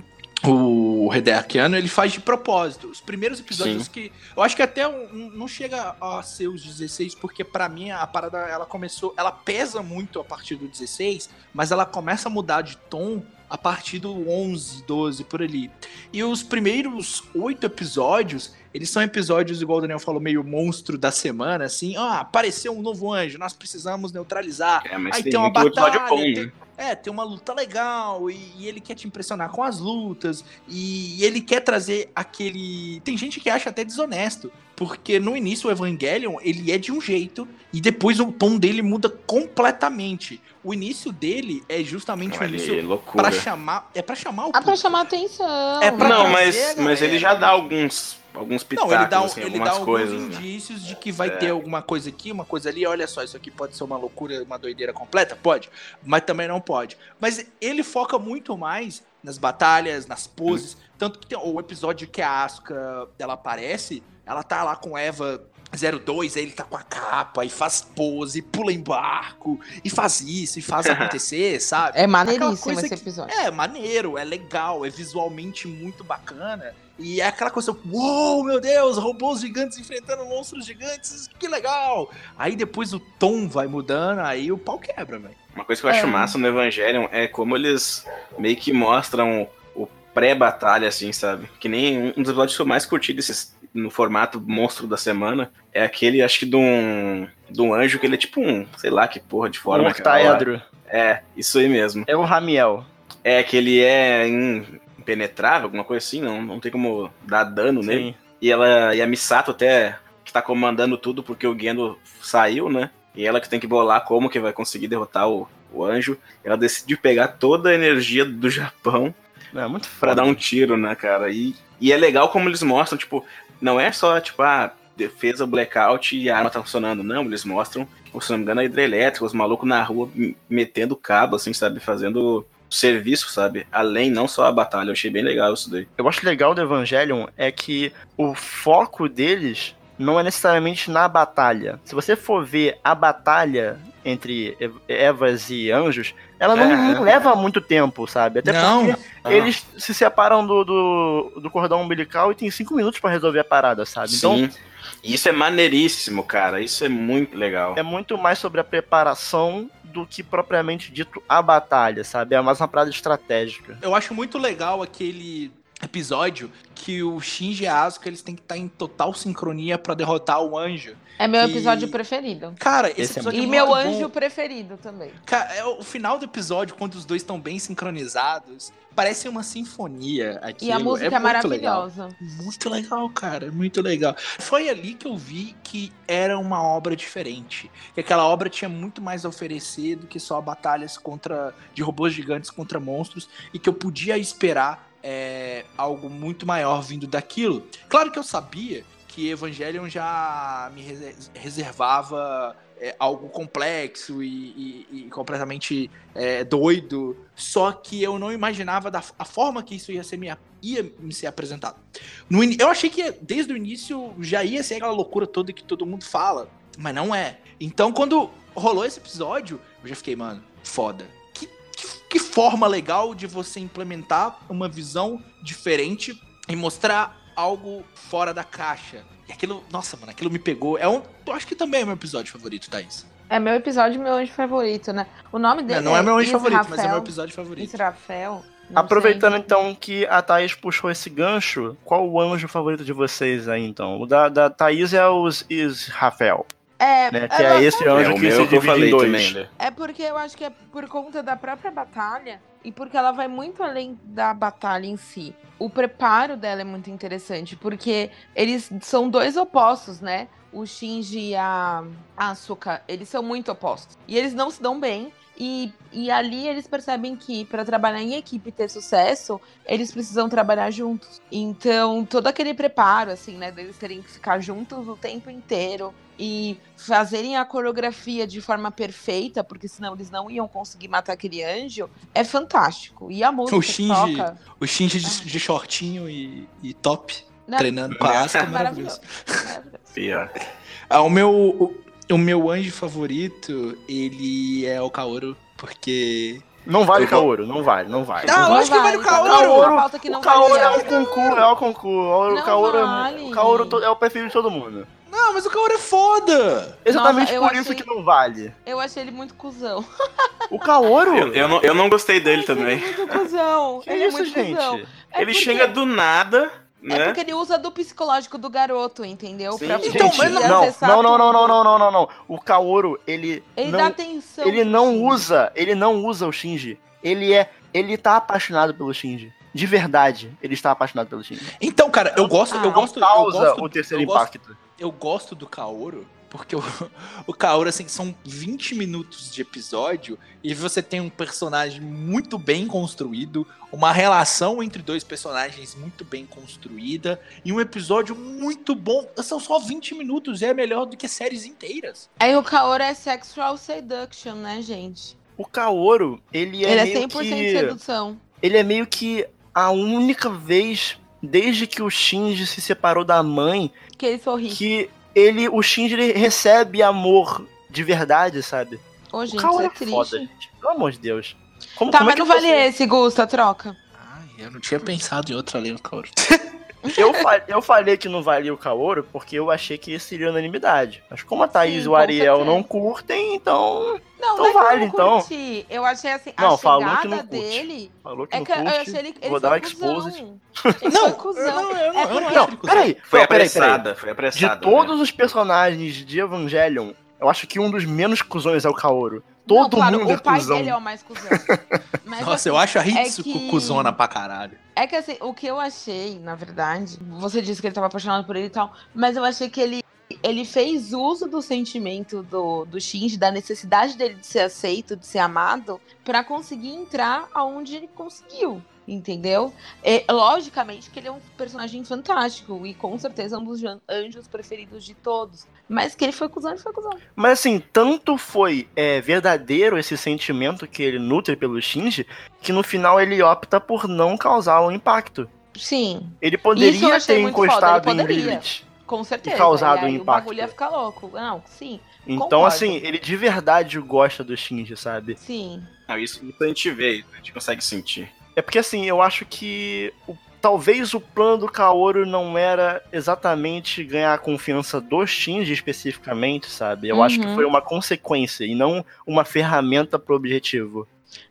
Speaker 3: o, o Hideaki Anno, ele faz de propósito. Os primeiros episódios
Speaker 4: Sim.
Speaker 3: que. Eu acho que até um- não chega a ser os 16, porque pra mim a parada ela começou. Ela pesa muito a partir do 16, mas ela começa a mudar de tom a partir do 11, 12, por ali. E os primeiros oito episódios. Eles são episódios, igual o Daniel falou, meio monstro da semana, assim. Ah, apareceu um novo anjo, nós precisamos neutralizar.
Speaker 4: É, mas
Speaker 3: Aí
Speaker 4: tem,
Speaker 3: tem uma batalha,
Speaker 4: bom,
Speaker 3: tem-
Speaker 4: né?
Speaker 3: É, tem uma luta legal e, e ele quer te impressionar com as lutas e, ele quer trazer aquele. Tem gente que acha até desonesto, porque no início o Evangelion ele é de um jeito e depois o tom dele muda completamente. O início dele é justamente o
Speaker 4: Olha aí,
Speaker 3: início
Speaker 4: loucura.
Speaker 3: pra chamar, é para chamar o
Speaker 2: Ah, pra
Speaker 3: público.
Speaker 2: chamar atenção.
Speaker 3: É pra
Speaker 4: Não, mas, mas ele já dá alguns, alguns pitacos,
Speaker 3: Não, ele dá, um-
Speaker 4: assim,
Speaker 3: ele dá
Speaker 4: algumas
Speaker 3: alguns
Speaker 4: coisas. né?
Speaker 3: indícios de que vai
Speaker 4: É.
Speaker 3: ter alguma coisa aqui, uma coisa ali. Olha só, isso aqui pode ser uma loucura, uma doideira completa? Pode. Mas também não pode. Mas ele foca muito mais nas batalhas, nas poses. Tanto que tem o episódio que a Asuka ela aparece, ela tá lá com Eva 02, aí ele tá com a capa e faz pose, pula em barco, e faz isso, e faz acontecer, sabe?
Speaker 2: É maneiríssimo esse episódio.
Speaker 3: É, maneiro, é legal, é visualmente muito bacana. E é aquela coisa, uou, meu Deus, robôs gigantes enfrentando monstros gigantes, que legal! Aí depois o tom vai mudando, aí o pau quebra, velho.
Speaker 4: Uma coisa que eu acho
Speaker 2: É.
Speaker 4: massa no Evangelion é como eles meio que mostram o pré-batalha, assim, sabe? Que nem um dos episódios que eu mais curti desses, no formato monstro da semana é aquele, acho que de um, de um anjo que ele é tipo um, sei lá que porra de forma.
Speaker 1: octaedro.
Speaker 4: É, isso aí mesmo.
Speaker 1: É o Ramiel.
Speaker 4: É que ele é in- impenetrável, alguma coisa assim, não, não tem como dar dano nele.
Speaker 1: Sim.
Speaker 4: E ela e a Misato até que tá comandando tudo porque o Gendo saiu, né? E ela que tem que bolar como que vai conseguir derrotar o, o anjo. Ela decide pegar toda a energia do Japão
Speaker 1: É muito
Speaker 4: pra
Speaker 1: foda.
Speaker 4: dar um tiro, né, cara? E, e é legal como eles mostram, tipo, não é só, tipo, ah, defesa blackout e a arma tá funcionando. Não, eles mostram, se não me engano, a hidrelétrica, os malucos na rua metendo cabo, assim, sabe? Fazendo serviço, sabe? Além, não só a batalha. Eu achei bem legal isso daí.
Speaker 1: Eu acho legal do Evangelion é que o foco deles não é necessariamente na batalha. Se você for ver a batalha entre Evas e anjos, ela não, é. não leva muito tempo, sabe? Até não. porque ah. eles se separam do, do, do, cordão umbilical e tem cinco minutos para resolver a parada, sabe?
Speaker 4: Sim. Então, isso é maneiríssimo, cara. Isso é muito legal.
Speaker 1: É muito mais sobre a preparação do que propriamente dito a batalha, sabe? É mais uma parada estratégica.
Speaker 3: Eu acho muito legal aquele episódio que o Shinji e a Asuka eles têm que estar em total sincronia para derrotar o anjo.
Speaker 2: É meu episódio preferido.
Speaker 3: Cara, esse, esse é episódio
Speaker 2: é E meu anjo bom. preferido também.
Speaker 3: Cara, é o final do episódio, quando os dois estão bem sincronizados, parece uma sinfonia aqui.
Speaker 2: E a música é, é maravilhosa.
Speaker 3: Legal. Muito legal, cara. Muito legal. Foi ali que eu vi que era uma obra diferente. Que aquela obra tinha muito mais a oferecer do que só batalhas contra de robôs gigantes contra monstros. E que eu podia esperar é, algo muito maior vindo daquilo. Claro que eu sabia que Evangelion já me reservava é, algo complexo e, e, e completamente é, doido, só que eu não imaginava da a forma que isso ia ser me, ia me ser apresentado. No, eu achei que desde o início já ia ser aquela loucura toda que todo mundo fala, mas não é. Então quando rolou esse episódio, eu já fiquei, mano, foda que forma legal de você implementar uma visão diferente e mostrar algo fora da caixa. E aquilo, nossa, mano, aquilo me pegou. É um, eu acho que também é meu episódio favorito, Thaís.
Speaker 2: É meu episódio meu anjo favorito, né? O nome dele
Speaker 3: não, não é, é meu anjo favorito, mas é meu episódio favorito.
Speaker 2: Israfel.
Speaker 1: Aproveitando sei. então que a Thaís puxou esse gancho, qual o anjo favorito de vocês aí então? O da, da Thaís é os Israfel.
Speaker 2: É,
Speaker 1: né? Que é esse anjo é, que se divide falei em dois. Também,
Speaker 2: né? É porque eu acho que é por conta da própria batalha e porque ela vai muito além da batalha em si. O preparo dela é muito interessante, porque eles são dois opostos, né? O Shinji e a Asuka, eles são muito opostos. E eles não se dão bem. E, e ali eles percebem que para trabalhar em equipe e ter sucesso, eles precisam trabalhar juntos. Então, todo aquele preparo, assim, né, deles terem que ficar juntos o tempo inteiro e fazerem a coreografia de forma perfeita, porque senão eles não iam conseguir matar aquele anjo, é fantástico. E a música
Speaker 3: o Shinji, toca... O Shinji de, ah. de shortinho e, e top, não. treinando com a Asuka, é maravilhoso. maravilhoso. Pior. Ah, o meu o meu anjo favorito, ele é o Kaoru, porque.
Speaker 1: Não vale o Kaoru, não vale, não vale.
Speaker 3: Não,
Speaker 1: não
Speaker 3: acho que vale o Kaoru.
Speaker 1: Kaoru o Kaoru é o concurso, é o concurso. O Kaoru, vale. o Kaoru é o preferido de todo mundo.
Speaker 3: Não, mas o Kaoru é foda!
Speaker 1: Exatamente Nossa, por isso que não vale.
Speaker 2: Eu achei ele muito cuzão.
Speaker 1: O Kaoru?
Speaker 4: Eu, eu, não, eu não gostei dele também.
Speaker 2: Ele é muito cuzão.
Speaker 1: Que ele é isso, é muito gente? cuzão.
Speaker 4: É ele porque... chega do nada
Speaker 2: é né? porque ele usa do psicológico do garoto, entendeu?
Speaker 1: Sim. Pra então, mas não, não, não, não, não, não, não, não, não. O Kaoru, ele.
Speaker 2: Ele
Speaker 1: não,
Speaker 2: dá atenção.
Speaker 1: Ele não Shinji. usa, ele não usa o Shinji. Ele é. Ele tá apaixonado pelo Shinji. De verdade, ele está apaixonado pelo Shinji.
Speaker 3: Então, cara, eu gosto. Ah, eu gosto
Speaker 1: causa
Speaker 3: eu gosto,
Speaker 1: o terceiro eu impacto.
Speaker 3: Gosto, eu gosto do Kaoru porque o, o Kaoru, assim, são 20 minutos de episódio e você tem um personagem muito bem construído, uma relação entre dois personagens muito bem construída e um episódio muito bom. São só 20 minutos e é melhor do que séries inteiras.
Speaker 2: Aí o Kaoru é sexual seduction, né, gente?
Speaker 1: O Kaoru, ele é
Speaker 2: Ele é
Speaker 1: meio
Speaker 2: 100%
Speaker 1: que...
Speaker 2: sedução.
Speaker 1: Ele é meio que a única vez desde que o Shinji se separou da mãe
Speaker 2: que ele sorri.
Speaker 1: Que ele, o Shinji ele recebe amor de verdade, sabe?
Speaker 2: Ô, gente, o é, é triste. Foda, gente.
Speaker 1: Pelo amor de Deus.
Speaker 2: Como, tá, como é mas é não vale você... esse, Gusta, troca.
Speaker 3: Ai, eu não tinha pensado em outra além do Kaoru.
Speaker 1: Eu, fa eu falei que não valia o Kaoru porque eu achei que seria unanimidade. Mas como a Thaís Sim, e o Ariel não curtem, então. Não, então não é vale, então.
Speaker 2: Curti. Eu achei assim,
Speaker 1: não,
Speaker 2: a
Speaker 1: falou que não curte.
Speaker 2: dele.
Speaker 1: Falou que é não que curte. Eu achei ele, ele Vou dar o expose.
Speaker 3: Não, cuzão. não, eu não, é porque...
Speaker 1: não, peraí.
Speaker 4: Foi não, apressada, foi apressada.
Speaker 1: De todos né? os personagens de Evangelion, eu acho que um dos menos cuzões é o Kaoru. Todo não, claro, mundo é
Speaker 2: o pai
Speaker 1: cuzão.
Speaker 2: dele é o mais cuzão.
Speaker 3: Mas, Nossa, assim, eu acho a Hitsuko é que... cuzona pra caralho.
Speaker 2: É que assim, o que eu achei, na verdade, você disse que ele tava apaixonado por ele e tal, mas eu achei que ele ele fez uso do sentimento do, do Shinji, da necessidade dele de ser aceito, de ser amado, para conseguir entrar aonde ele conseguiu. Entendeu? É, logicamente que ele é um personagem fantástico e com certeza um dos anjos preferidos de todos. Mas que ele foi cuzão, ele foi cuzão.
Speaker 1: Mas assim, tanto foi é, verdadeiro esse sentimento que ele nutre pelo Shinji, que no final ele opta por não causar um impacto.
Speaker 2: Sim,
Speaker 1: Ele poderia ter encostado
Speaker 2: ele
Speaker 1: em. Lilith.
Speaker 2: com certeza.
Speaker 1: causado
Speaker 2: e aí
Speaker 1: um
Speaker 2: o
Speaker 1: impacto.
Speaker 2: bagulho ia ficar louco. Não, sim,
Speaker 1: Então,
Speaker 2: Concordo.
Speaker 1: assim, ele de verdade gosta do Shinji, sabe?
Speaker 2: sim.
Speaker 4: Não, isso, isso a gente vê, a gente consegue sentir.
Speaker 1: É porque assim, eu acho que o- talvez o plano do Kaoru não era exatamente ganhar a confiança do Shinji especificamente, sabe? Eu acho que
Speaker 2: Uhum.
Speaker 1: foi uma consequência e não uma ferramenta pro objetivo.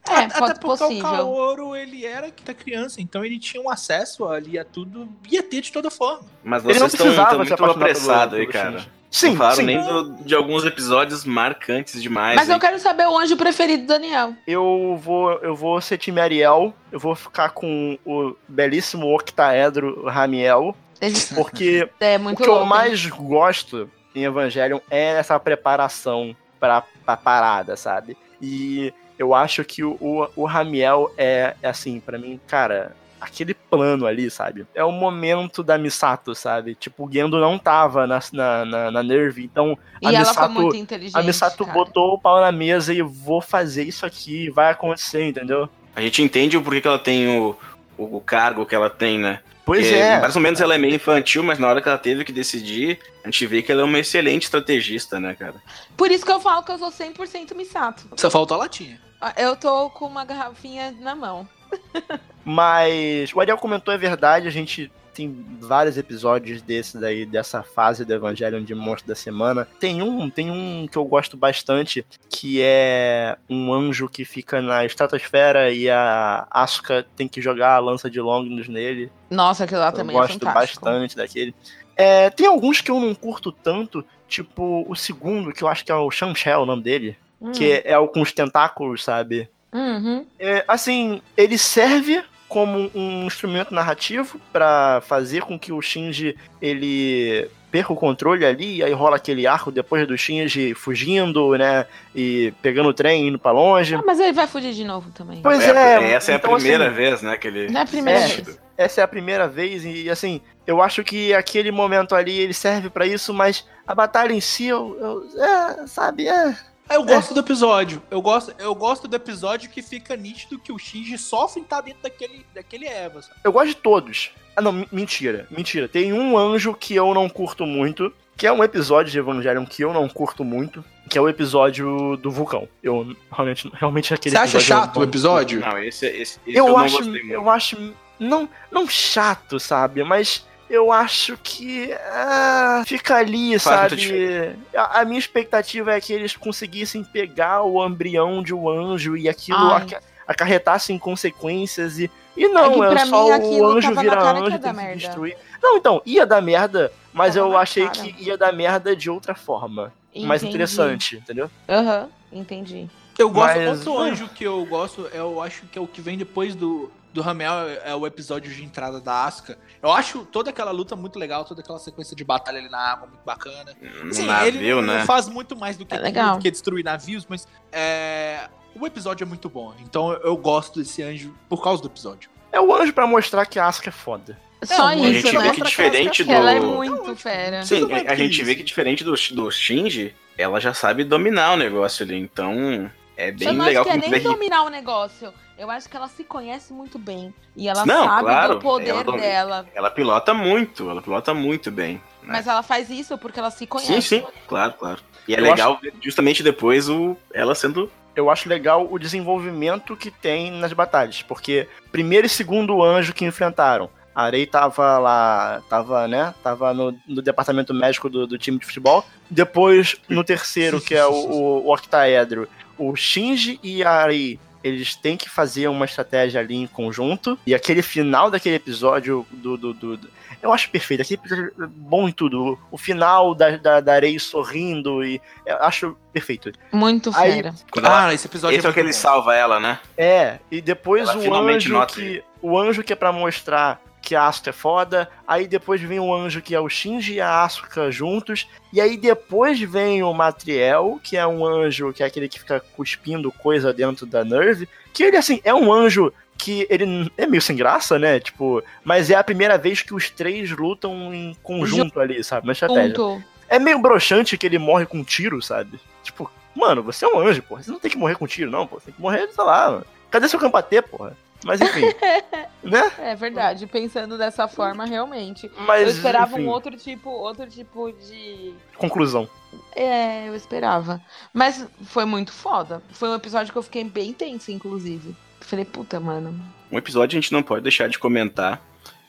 Speaker 2: É,
Speaker 3: Até
Speaker 2: pode
Speaker 3: porque
Speaker 2: possível.
Speaker 3: o Kaoru, ele era que tá criança, então ele tinha um acesso ali a tudo, ia ter de toda forma.
Speaker 4: Mas vocês estão
Speaker 1: precisava se
Speaker 4: muito apressados aí, cara.
Speaker 1: Shinji. Sim,
Speaker 4: não falaram
Speaker 1: sim.
Speaker 4: nem do- de alguns episódios marcantes demais.
Speaker 2: Mas eu
Speaker 4: hein?
Speaker 2: quero saber o anjo preferido do Daniel.
Speaker 1: Eu vou, eu vou ser time Ariel, eu vou ficar com o belíssimo octaedro Ramiel, porque
Speaker 2: é
Speaker 1: o que
Speaker 2: louco.
Speaker 1: eu mais gosto em Evangelion é essa preparação pra, pra parada, sabe? E eu acho que o, o, o Ramiel é, é assim, pra mim, cara, aquele plano ali, sabe? É o momento da Misato, sabe? Tipo, o Gendo não tava na, na, na, na Nerve, então
Speaker 2: E
Speaker 1: a
Speaker 2: ela
Speaker 1: Misato-
Speaker 2: foi muito inteligente.
Speaker 1: a Misato
Speaker 2: cara.
Speaker 1: botou o pau na mesa e vou fazer isso aqui, vai acontecer, entendeu?
Speaker 4: A gente entende o porquê que ela tem o, o, o cargo que ela tem, né?
Speaker 1: Pois
Speaker 4: Porque,
Speaker 1: é.
Speaker 4: Mais ou menos ela é meio infantil, mas na hora que ela teve que decidir, a gente vê que ela é uma excelente estrategista, né, cara?
Speaker 2: Por isso que eu falo que eu sou 100% Misato.
Speaker 3: Só faltou a latinha.
Speaker 2: Ah, Eu tô com uma garrafinha na mão.
Speaker 1: Mas o Ariel comentou é verdade, a gente tem vários episódios desse daí, dessa fase do Evangelion de Monstro da Semana. Tem um, tem um que eu gosto bastante, que é um anjo que fica na estratosfera e a Asuka tem que jogar a lança de Longinus nele.
Speaker 2: Nossa, aquilo lá
Speaker 1: Eu
Speaker 2: também é
Speaker 1: gosto
Speaker 2: fantástico.
Speaker 1: bastante daquele. É, tem alguns que eu não curto tanto, tipo o segundo, que eu acho que é o Shanshel, o nome dele,
Speaker 2: Hum.
Speaker 1: que é o com os tentáculos, sabe?
Speaker 2: Uhum.
Speaker 1: É, assim, ele serve como um instrumento narrativo pra fazer com que o Shinji ele perca o controle ali e aí rola aquele arco depois do Shinji fugindo, né, e pegando o trem indo pra longe.
Speaker 2: Ah, mas ele vai fugir de novo também.
Speaker 1: Pois
Speaker 4: É,
Speaker 1: é,
Speaker 4: essa é a
Speaker 1: então,
Speaker 4: primeira
Speaker 1: assim,
Speaker 4: vez, né, que ele...
Speaker 2: Não é a primeira
Speaker 1: É.
Speaker 2: vez.
Speaker 1: essa é a primeira vez e assim, eu acho que aquele momento ali ele serve pra isso, mas a batalha em si, eu, eu- é, sabe, é,
Speaker 3: Eu gosto do episódio. Eu gosto, eu gosto do episódio que fica nítido que o Shinji sofre em estar dentro daquele, daquele Eva. sabe?
Speaker 1: Eu gosto de todos. Ah, não, mentira, mentira. Tem um anjo que eu não curto muito, que é um episódio de Evangelion que eu não curto muito, que é o episódio do vulcão. Eu realmente, realmente aquele
Speaker 3: Você acha
Speaker 1: eu
Speaker 3: chato o
Speaker 1: não-
Speaker 3: episódio?
Speaker 4: Não, esse, esse, esse
Speaker 1: Eu,
Speaker 4: não
Speaker 1: acho,
Speaker 4: gostei muito.
Speaker 1: eu acho, não, não chato, sabe? Mas eu acho que ah, fica ali,
Speaker 4: Faz
Speaker 1: sabe? A, a minha expectativa é que eles conseguissem pegar o embrião de um anjo e aquilo
Speaker 2: Ai.
Speaker 1: aca- acarretasse em consequências e e não,
Speaker 2: É que
Speaker 1: é, só
Speaker 2: mim
Speaker 1: o anjo
Speaker 2: tava na
Speaker 1: vira
Speaker 2: cara que
Speaker 1: anjo e tem que destruir. Não, então, ia dar merda, mas
Speaker 2: Tava
Speaker 1: eu achei
Speaker 2: cara.
Speaker 1: que ia dar merda de outra forma. Mais
Speaker 2: Entendi.
Speaker 1: interessante, entendeu?
Speaker 2: Aham, entendi.
Speaker 3: Eu gosto.
Speaker 1: Mas-
Speaker 3: Outro anjo que eu gosto, eu acho que é o que vem depois do, do Ramel, é é o episódio de entrada da Asuka. Eu acho toda aquela luta muito legal, toda aquela sequência de batalha ali na água muito bacana.
Speaker 4: No
Speaker 3: Sim,
Speaker 4: navio,
Speaker 3: ele não
Speaker 4: né?
Speaker 3: faz muito mais do que,
Speaker 2: É legal.
Speaker 3: do que destruir navios, mas é, o episódio é muito bom. Então eu gosto desse anjo por causa do episódio.
Speaker 1: É o anjo pra mostrar que a Asuka é foda.
Speaker 2: Só
Speaker 3: a
Speaker 2: isso,
Speaker 4: gente
Speaker 2: né?
Speaker 4: vê que diferente
Speaker 2: Que ela é
Speaker 4: do-
Speaker 2: muito fera.
Speaker 4: Sim, a gente
Speaker 3: isso.
Speaker 4: vê que diferente do, do Shinji, ela já sabe dominar o negócio ali. Então, é bem
Speaker 2: não
Speaker 4: legal
Speaker 2: acho que é nem dominar o negócio. Eu acho que ela se conhece muito bem. E ela
Speaker 4: Não,
Speaker 2: sabe
Speaker 4: claro,
Speaker 2: do poder
Speaker 4: ela domina.
Speaker 2: dela.
Speaker 4: ela pilota muito, ela pilota muito bem. né?
Speaker 2: Mas ela faz isso porque ela se conhece.
Speaker 4: Sim, sim, claro, claro. E é
Speaker 1: Eu
Speaker 4: legal ver justamente depois o, ela sendo.
Speaker 1: eu acho legal o desenvolvimento que tem nas batalhas, porque primeiro e segundo anjo que enfrentaram, a Arei tava lá, tava, né, tava no, no departamento médico do, do time de futebol, depois no terceiro, que é o, o, o octaedro, o Shinji e a Arei, eles têm que fazer uma estratégia ali em conjunto, e aquele final daquele episódio do... do, do- do- eu acho perfeito, aquele episódio é bom em tudo, o final da, da, da sorrindo, e eu acho perfeito.
Speaker 2: Muito
Speaker 1: Aí-
Speaker 2: fera.
Speaker 4: Ela,
Speaker 3: Ah, esse episódio
Speaker 4: esse é o que ele
Speaker 3: bom.
Speaker 4: salva ela, né?
Speaker 1: É, e depois
Speaker 4: Ela
Speaker 1: o
Speaker 4: finalmente
Speaker 1: anjo
Speaker 4: nota
Speaker 1: que o anjo que é pra mostrar porque a Asuka é foda. Aí depois vem o anjo, que é o Shinji e a Asuka juntos. E aí depois vem o Matriel, que é um anjo, que é aquele que fica cuspindo coisa dentro da Nerve. Que ele, assim, é um anjo que ele é meio sem graça, né? Tipo, mas é a primeira vez que os três lutam em conjunto ali, sabe? Na estratégia. É meio broxante que ele morre com um tiro, sabe? Tipo, mano, você é um anjo, porra. Você não tem que morrer com tiro, não, pô. Você tem que morrer, sei lá, mano. Cadê seu campatê, porra? Mas enfim. né?
Speaker 2: É verdade, pensando dessa forma, realmente.
Speaker 1: Mas,
Speaker 2: eu esperava
Speaker 1: enfim,
Speaker 2: um outro tipo, outro tipo de.
Speaker 1: conclusão.
Speaker 2: É, eu esperava. Mas foi muito foda. Foi um episódio que eu fiquei bem tensa, inclusive. Falei, puta, mano.
Speaker 4: Um episódio a gente não pode deixar de comentar.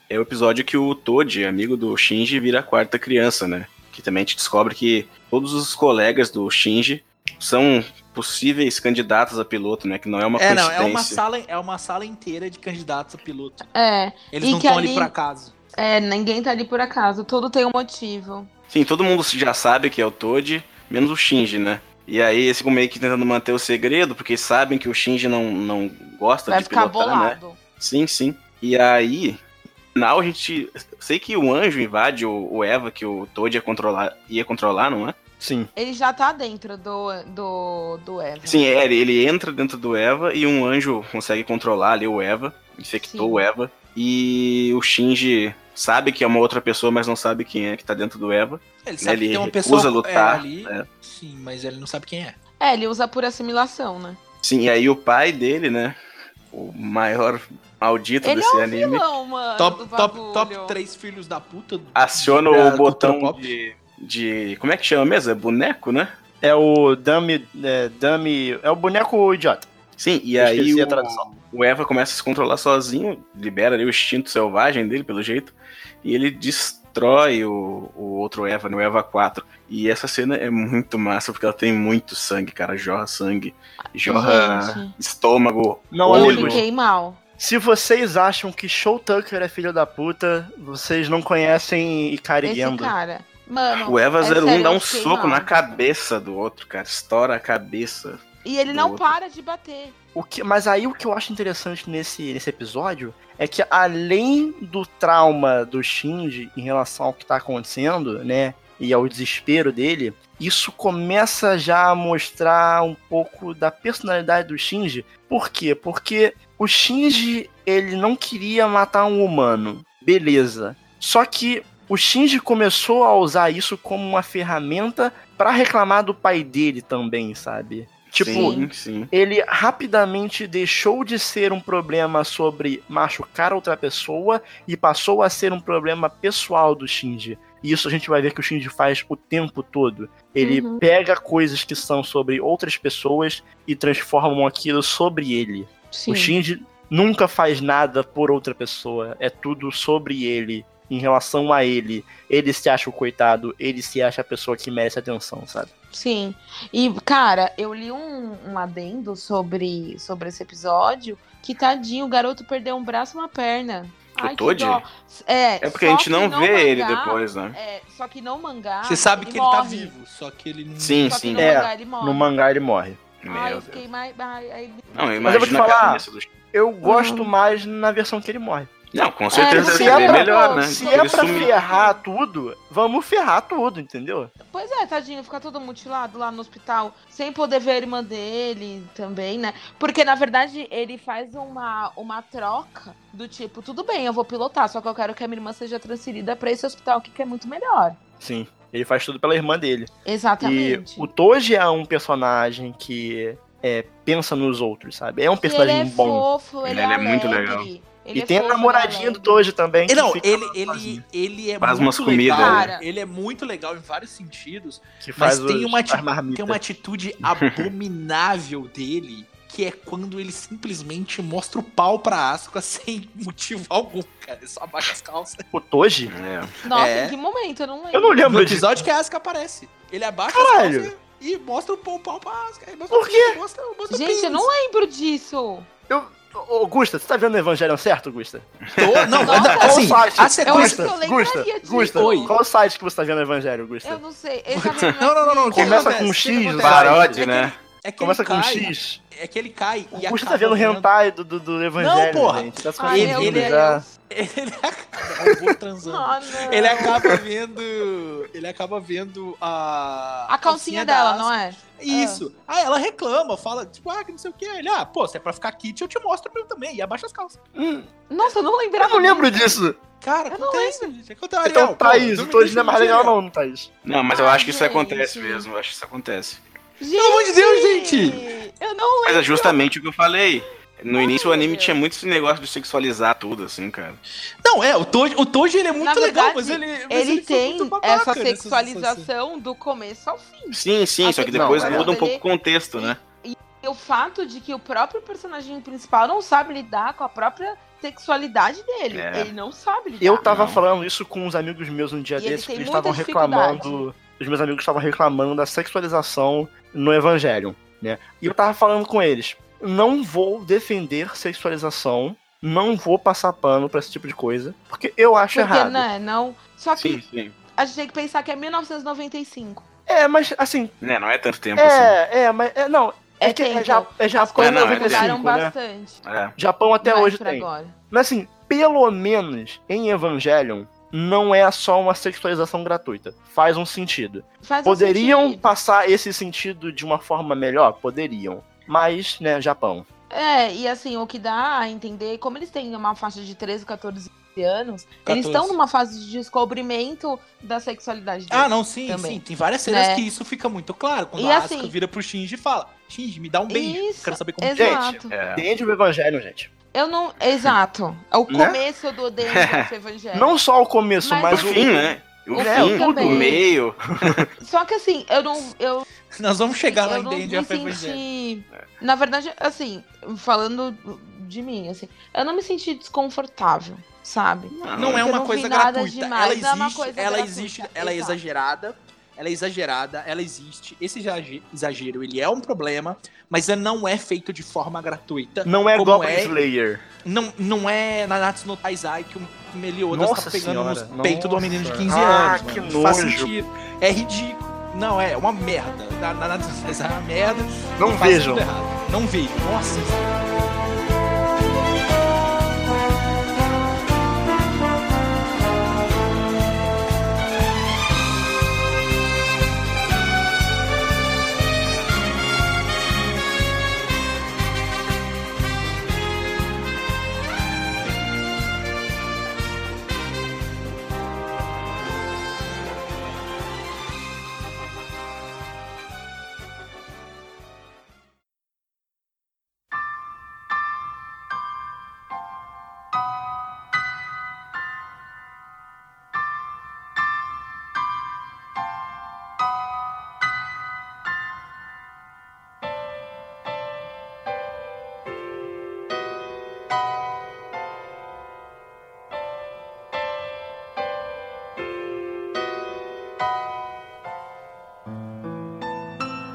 Speaker 4: É o episódio que o Toad, amigo do Shinji, vira a quarta criança, né? Que também a gente descobre que todos os colegas do Shinji são possíveis candidatos a piloto, né? Que não é uma
Speaker 3: É, não, é uma, sala, é uma sala inteira de candidatos a piloto.
Speaker 2: É,
Speaker 3: Eles
Speaker 2: E
Speaker 3: não estão
Speaker 2: ali-
Speaker 3: ali por acaso.
Speaker 2: é, ninguém tá ali por acaso. Tudo tem um motivo.
Speaker 4: Sim, todo mundo já sabe que é o Toad, menos o Shinji, né? E aí eles ficam meio que tentando manter o segredo, porque sabem que o Shinji não, não gosta
Speaker 2: Vai
Speaker 4: de
Speaker 2: ficar
Speaker 4: pilotar, né?
Speaker 2: bolado.
Speaker 4: Sim, sim. E aí, no final a gente. Sei que o anjo invade o, o Eva, que o Toad ia controlar, ia controlar, não é?
Speaker 1: Sim.
Speaker 2: Ele já tá dentro do, do, do Eva.
Speaker 4: Sim, é, ele- ele entra dentro do Eva e um anjo consegue controlar ali o Eva, infectou
Speaker 2: Sim.
Speaker 4: o Eva. E o Shinji sabe que é uma outra pessoa, mas não sabe quem é que tá dentro do Eva.
Speaker 3: Ele sabe
Speaker 4: Ele
Speaker 3: que tem uma pessoa
Speaker 4: lutar,
Speaker 3: é, ali.
Speaker 4: é.
Speaker 3: Sim, mas ele não sabe quem é.
Speaker 2: É, ele usa por assimilação, né?
Speaker 4: Sim, e aí o pai dele, né? O maior maldito
Speaker 2: Ele
Speaker 4: desse
Speaker 2: é um
Speaker 4: anime,
Speaker 2: vilão, mano.
Speaker 3: top,
Speaker 2: do
Speaker 3: top, top 3 filhos da puta. do-
Speaker 4: aciona o botão de, de. Como é que chama mesmo? É boneco, né?
Speaker 1: É o dummy, é, dummy. É o boneco idiota.
Speaker 4: Sim, e
Speaker 1: Eu
Speaker 4: aí o, o Eva começa a se controlar sozinho, libera ali o instinto selvagem dele, pelo jeito, e ele destrói o, o outro Eva, no Eva 4. E essa cena é muito massa, porque ela tem muito sangue, cara, jorra sangue, jorra
Speaker 2: Gente.
Speaker 4: estômago,
Speaker 1: Não,
Speaker 2: Eu
Speaker 4: olho.
Speaker 1: amigos.
Speaker 2: fiquei mal.
Speaker 1: Se vocês acham que Show Tucker é filho da puta, vocês não conhecem Ikari
Speaker 2: Esse
Speaker 1: Gendo.
Speaker 2: cara. Mano.
Speaker 4: O Eva
Speaker 2: é
Speaker 4: 01
Speaker 2: sério,
Speaker 4: dá um
Speaker 2: fiquei
Speaker 4: soco
Speaker 2: mal.
Speaker 4: na cabeça do outro, cara, estoura a cabeça.
Speaker 2: E ele não
Speaker 4: outro.
Speaker 2: para de bater.
Speaker 1: O que, mas aí o que eu acho interessante nesse, nesse episódio é que além do trauma do Shinji em relação ao que tá acontecendo, né? E ao desespero dele, isso começa já a mostrar um pouco da personalidade do Shinji. Por quê? Porque o Shinji, ele não queria matar um humano. Beleza. Só que o Shinji começou a usar isso como uma ferramenta pra reclamar do pai dele também, sabe? Tipo,
Speaker 4: sim, sim.
Speaker 1: ele rapidamente deixou de ser um problema sobre machucar outra pessoa e passou a ser um problema pessoal do Shinji. E isso a gente vai ver que o Shinji faz o tempo todo. Ele
Speaker 2: Uhum.
Speaker 1: pega coisas que são sobre outras pessoas e transformam aquilo sobre ele.
Speaker 2: Sim.
Speaker 1: O Shinji nunca faz nada por outra pessoa. É tudo sobre ele, em relação a ele. Ele se acha o coitado, ele se acha a pessoa que merece atenção, sabe?
Speaker 2: Sim. E, cara, eu li um, um adendo sobre, sobre esse episódio que, tadinho, o garoto perdeu um braço e uma perna.
Speaker 4: O
Speaker 2: Ai,
Speaker 4: Toad?
Speaker 2: dó. É,
Speaker 4: É porque a gente não vê ele
Speaker 2: mangá-
Speaker 4: depois, né?
Speaker 2: É, só que no mangá.
Speaker 3: Você sabe
Speaker 2: ele
Speaker 3: que ele tá
Speaker 2: morre.
Speaker 3: vivo, só que ele não.
Speaker 4: Sim,
Speaker 2: Só que
Speaker 4: sim.
Speaker 2: no
Speaker 1: É,
Speaker 2: mangá ele morre.
Speaker 1: No mangá ele morre.
Speaker 2: Ai,
Speaker 4: Meu
Speaker 2: eu
Speaker 4: Deus.
Speaker 2: fiquei mais. ai, ai,
Speaker 4: Não, eu
Speaker 1: Mas eu vou te falar, Eu gosto
Speaker 2: Uhum.
Speaker 1: mais na versão que ele morre.
Speaker 4: Não, com certeza
Speaker 2: É,
Speaker 1: se é pra-
Speaker 4: melhor, né?
Speaker 1: Se
Speaker 4: Ele
Speaker 1: é pra
Speaker 4: sumiu.
Speaker 1: ferrar tudo, vamos ferrar tudo, entendeu?
Speaker 2: Pois é, tadinho, ficar todo mutilado lá no hospital, sem poder ver a irmã dele também, né? Porque, na verdade, ele faz uma, uma troca do tipo, tudo bem, eu vou pilotar, só que eu quero que a minha irmã seja transferida pra esse hospital aqui, que é muito melhor.
Speaker 1: Sim. Ele faz tudo pela irmã dele.
Speaker 2: Exatamente.
Speaker 1: E o Toji é um personagem que é, pensa nos outros, sabe? É um personagem
Speaker 2: ele é
Speaker 1: bom.
Speaker 2: fofo, ele,
Speaker 4: Ele
Speaker 2: é,
Speaker 4: é muito legal.
Speaker 2: Ele
Speaker 1: e
Speaker 2: é
Speaker 1: tem a
Speaker 2: fofo, ele é
Speaker 1: namoradinha do. Toji também. que
Speaker 3: Não,
Speaker 1: fica
Speaker 3: ele,
Speaker 1: sozinho,
Speaker 3: ele, ele é
Speaker 4: Faz
Speaker 3: muito
Speaker 4: umas comidas,
Speaker 3: legal.
Speaker 2: né?
Speaker 3: Ele é muito legal em vários sentidos.
Speaker 1: que
Speaker 3: Mas
Speaker 1: faz
Speaker 3: tem
Speaker 1: os-
Speaker 3: uma, tem uma atitude abominável dele, que é quando ele simplesmente mostra o pau pra Asuka sem motivo algum, cara. Ele só abaixa as calças.
Speaker 1: O Toji?
Speaker 4: É.
Speaker 2: Nossa,
Speaker 3: É.
Speaker 2: em que momento? Eu não lembro.
Speaker 1: Eu não
Speaker 3: No
Speaker 1: lembro disso.
Speaker 3: episódio que a Asuka aparece. Ele abaixa
Speaker 1: Caralho.
Speaker 3: as calças e mostra o pau, pau pra Asuka. Mostra
Speaker 1: Por quê?
Speaker 3: Mostra, mostra
Speaker 2: Gente, eu não lembro disso.
Speaker 1: Eu... Ô, Gusta, você tá vendo o Evangelho certo, Gusta?
Speaker 3: Tô- Não,
Speaker 2: Nossa,
Speaker 3: não,
Speaker 1: Qual
Speaker 3: assim,
Speaker 1: site?
Speaker 3: a sequência...
Speaker 1: Gusta,
Speaker 2: que eu
Speaker 1: Gusta. Gusta,
Speaker 3: Oi.
Speaker 1: qual site que você tá vendo o Evangelho, Gusta?
Speaker 2: Eu não sei. Tá
Speaker 3: Não, não, não, não.
Speaker 1: Começa com
Speaker 3: O que
Speaker 1: X,
Speaker 3: É que
Speaker 4: né?
Speaker 3: É que
Speaker 1: Começa
Speaker 3: ele
Speaker 1: com
Speaker 3: cai,
Speaker 1: X.
Speaker 3: É que ele cai
Speaker 1: O
Speaker 3: e
Speaker 1: Gusto
Speaker 3: acaba
Speaker 1: tá vendo
Speaker 3: vendo-
Speaker 1: hentai do, do, do Evangelho,
Speaker 3: porra.
Speaker 1: gente. Tá se
Speaker 2: Ai,
Speaker 3: Ele- ele-
Speaker 1: já.
Speaker 2: Deus.
Speaker 3: Ele acaba robô transando.
Speaker 2: Ah, não.
Speaker 3: Ele acaba vendo. Ele acaba vendo a.
Speaker 2: A calcinha dela,
Speaker 3: da
Speaker 2: não é?
Speaker 3: Isso. Aí ela reclama, fala, tipo, ah, que não sei o que. Ele, ah, pô, se é pra ficar kit, eu te mostro o meu também. E abaixa as calças.
Speaker 1: Hum,
Speaker 2: Nossa, eu não lembrava.
Speaker 1: eu não lembro
Speaker 2: disso.
Speaker 3: Cara,
Speaker 2: Eu não
Speaker 3: acontece, gente. Acontece.
Speaker 1: Então, Thaís,
Speaker 3: não
Speaker 1: o Toad não é mais legal não, Thaís.
Speaker 4: Não, mas eu
Speaker 2: Ah,
Speaker 4: acho que isso acontece mesmo. Eu acho que isso acontece.
Speaker 2: Gente,
Speaker 3: Pelo amor de Deus, gente!
Speaker 2: Eu não
Speaker 4: Mas
Speaker 2: lembro.
Speaker 4: é justamente o que eu falei. No
Speaker 2: Ai,
Speaker 4: início o anime tinha muito esse negócio de sexualizar tudo, assim, cara.
Speaker 3: Não, é, o Toji, o Toji ele é muito
Speaker 2: Na
Speaker 3: legal,
Speaker 2: verdade,
Speaker 3: mas ele. mas
Speaker 2: Ele
Speaker 3: foi
Speaker 2: tem essa sexualização do começo ao fim.
Speaker 4: Sim, sim, só que
Speaker 2: Não,
Speaker 4: depois
Speaker 1: é.
Speaker 4: muda um pouco
Speaker 2: Ele-
Speaker 4: o contexto, né?
Speaker 2: E o fato de que o próprio personagem principal não sabe lidar com a própria sexualidade dele.
Speaker 4: É.
Speaker 2: Ele não sabe lidar.
Speaker 1: Eu tava
Speaker 4: Não.
Speaker 1: falando isso com uns amigos meus um dia
Speaker 2: E ele
Speaker 1: desses, que eles estavam reclamando. Os meus amigos estavam reclamando da sexualização no Evangelho, né? E eu tava falando com eles. Não vou defender sexualização, não vou passar pano pra esse tipo de coisa, porque eu acho
Speaker 2: Porque,
Speaker 1: errado.
Speaker 2: né, não... Só que
Speaker 4: Sim, sim.
Speaker 2: a gente tem que pensar que é 1995.
Speaker 1: É, mas assim,
Speaker 4: Né, não é tanto tempo assim.
Speaker 1: é, é, mas é, não, é,
Speaker 2: É
Speaker 1: que é,
Speaker 2: tempo.
Speaker 1: ja, é Japão
Speaker 2: coisas
Speaker 4: não, é
Speaker 1: 95,
Speaker 2: mudaram
Speaker 1: né?
Speaker 2: bastante.
Speaker 4: É.
Speaker 1: Japão até
Speaker 2: mais
Speaker 1: hoje tem.
Speaker 2: agora.
Speaker 1: Mas assim, pelo menos em Evangelion, não é só uma sexualização gratuita. Faz um sentido.
Speaker 2: Faz um
Speaker 1: Poderiam
Speaker 2: sentido.
Speaker 1: passar esse sentido de uma forma melhor? Poderiam. Mas, né, Japão.
Speaker 2: É, e assim, o que dá a entender, como eles têm uma faixa de 13, 14 anos,
Speaker 3: 14.
Speaker 2: eles estão numa fase de descobrimento da sexualidade
Speaker 3: Ah,
Speaker 2: deles.
Speaker 3: não, sim,
Speaker 2: Também.
Speaker 3: sim. Tem várias cenas
Speaker 2: Né?
Speaker 3: que isso fica muito claro. Quando
Speaker 2: E
Speaker 3: a
Speaker 2: assim-
Speaker 3: Asuka vira pro Shinji e fala: Shinji, me dá um beijo.
Speaker 2: Isso,
Speaker 3: Quero saber como
Speaker 2: Exato.
Speaker 4: É.
Speaker 1: Dentro do Evangelho, gente.
Speaker 2: Eu não. Exato. É o
Speaker 1: Né?
Speaker 2: começo do Dance Evangelho.
Speaker 1: Não só o começo,
Speaker 2: Mas
Speaker 1: mas,
Speaker 4: o
Speaker 1: o
Speaker 4: fim, né? O
Speaker 2: o
Speaker 1: É,
Speaker 4: fim,
Speaker 2: também.
Speaker 4: o meio.
Speaker 2: Só que assim, eu não. Eu,
Speaker 3: Nós vamos chegar lá
Speaker 2: eu
Speaker 3: em
Speaker 2: não me
Speaker 3: of
Speaker 2: senti. Na verdade, assim, falando de mim, assim, eu não me senti desconfortável, sabe?
Speaker 3: Não é uma
Speaker 2: não vi
Speaker 3: coisa
Speaker 2: nada
Speaker 3: gratuita.
Speaker 2: demais,
Speaker 3: ela
Speaker 2: não é uma
Speaker 3: existe,
Speaker 2: coisa
Speaker 3: ela
Speaker 2: gratuita,
Speaker 3: existe, ela é exagerada. Ela é exagerada, ela existe. Esse exage- exagero, ele é um problema, mas ele não é feito de forma gratuita.
Speaker 1: não é Goblin
Speaker 3: é-
Speaker 1: Slayer.
Speaker 3: Não, não é Nanatsu no Taizai que o Meliodas
Speaker 1: Nossa
Speaker 3: tá pegando
Speaker 1: senhora,
Speaker 3: peitos de uma menina de
Speaker 1: nossa.
Speaker 3: 15
Speaker 1: Ah,
Speaker 3: anos.
Speaker 1: que
Speaker 3: mano. Não Faz
Speaker 1: nojo.
Speaker 3: sentido. É ridículo. Não, é uma merda. Na- Nanatsu no Taizai é uma merda.
Speaker 1: Não vejam.
Speaker 3: Não vejam. Nossa.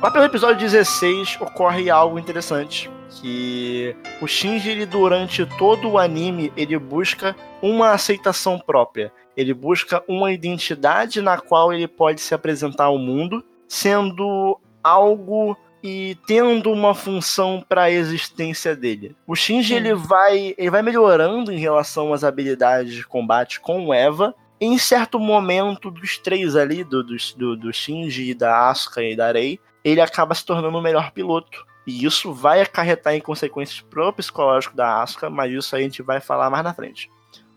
Speaker 1: Lá pelo episódio 16 ocorre algo interessante. Que o Shinji, ele, durante todo o anime, ele busca uma aceitação própria. Ele busca uma identidade na qual ele pode se apresentar ao mundo, sendo algo e tendo uma função para a existência dele. O Shinji ele vai, ele vai melhorando em relação às habilidades de combate com o Eva. Em certo momento dos três ali, do, do, do, do Shinji, da Asuka e da Rei, ele acaba se tornando o melhor piloto. E isso vai acarretar em consequências pro psicológico da Asuka, mas isso a gente vai falar mais na frente.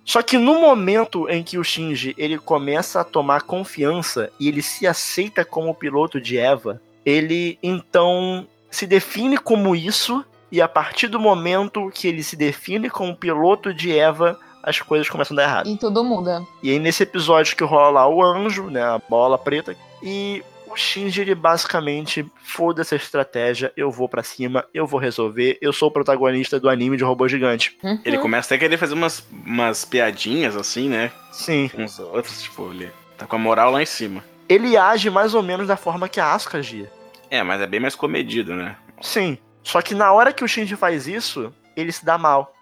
Speaker 1: Só que no momento em que o Shinji ele começa a tomar confiança e ele se aceita como piloto de Eva, ele então se define como isso e a partir do momento que ele se define como piloto de Eva, as coisas começam a dar errado.
Speaker 2: E tudo muda.
Speaker 1: E aí nesse episódio que rola lá o anjo, né, a bola preta, e o Shinji ele basicamente foda essa estratégia, eu vou pra cima, eu vou resolver, eu sou o protagonista do anime de robô gigante.
Speaker 2: Uhum.
Speaker 4: Ele começa até a querer fazer umas, umas piadinhas assim, né?
Speaker 1: Sim,
Speaker 4: Com os outros, tipo, ele tá com a moral lá em cima.
Speaker 1: ele age mais ou menos da forma que a Asuka agia.
Speaker 4: É, mas é bem mais comedido, né?
Speaker 1: Sim. Só que na hora que o Shinji faz isso, ele se dá mal.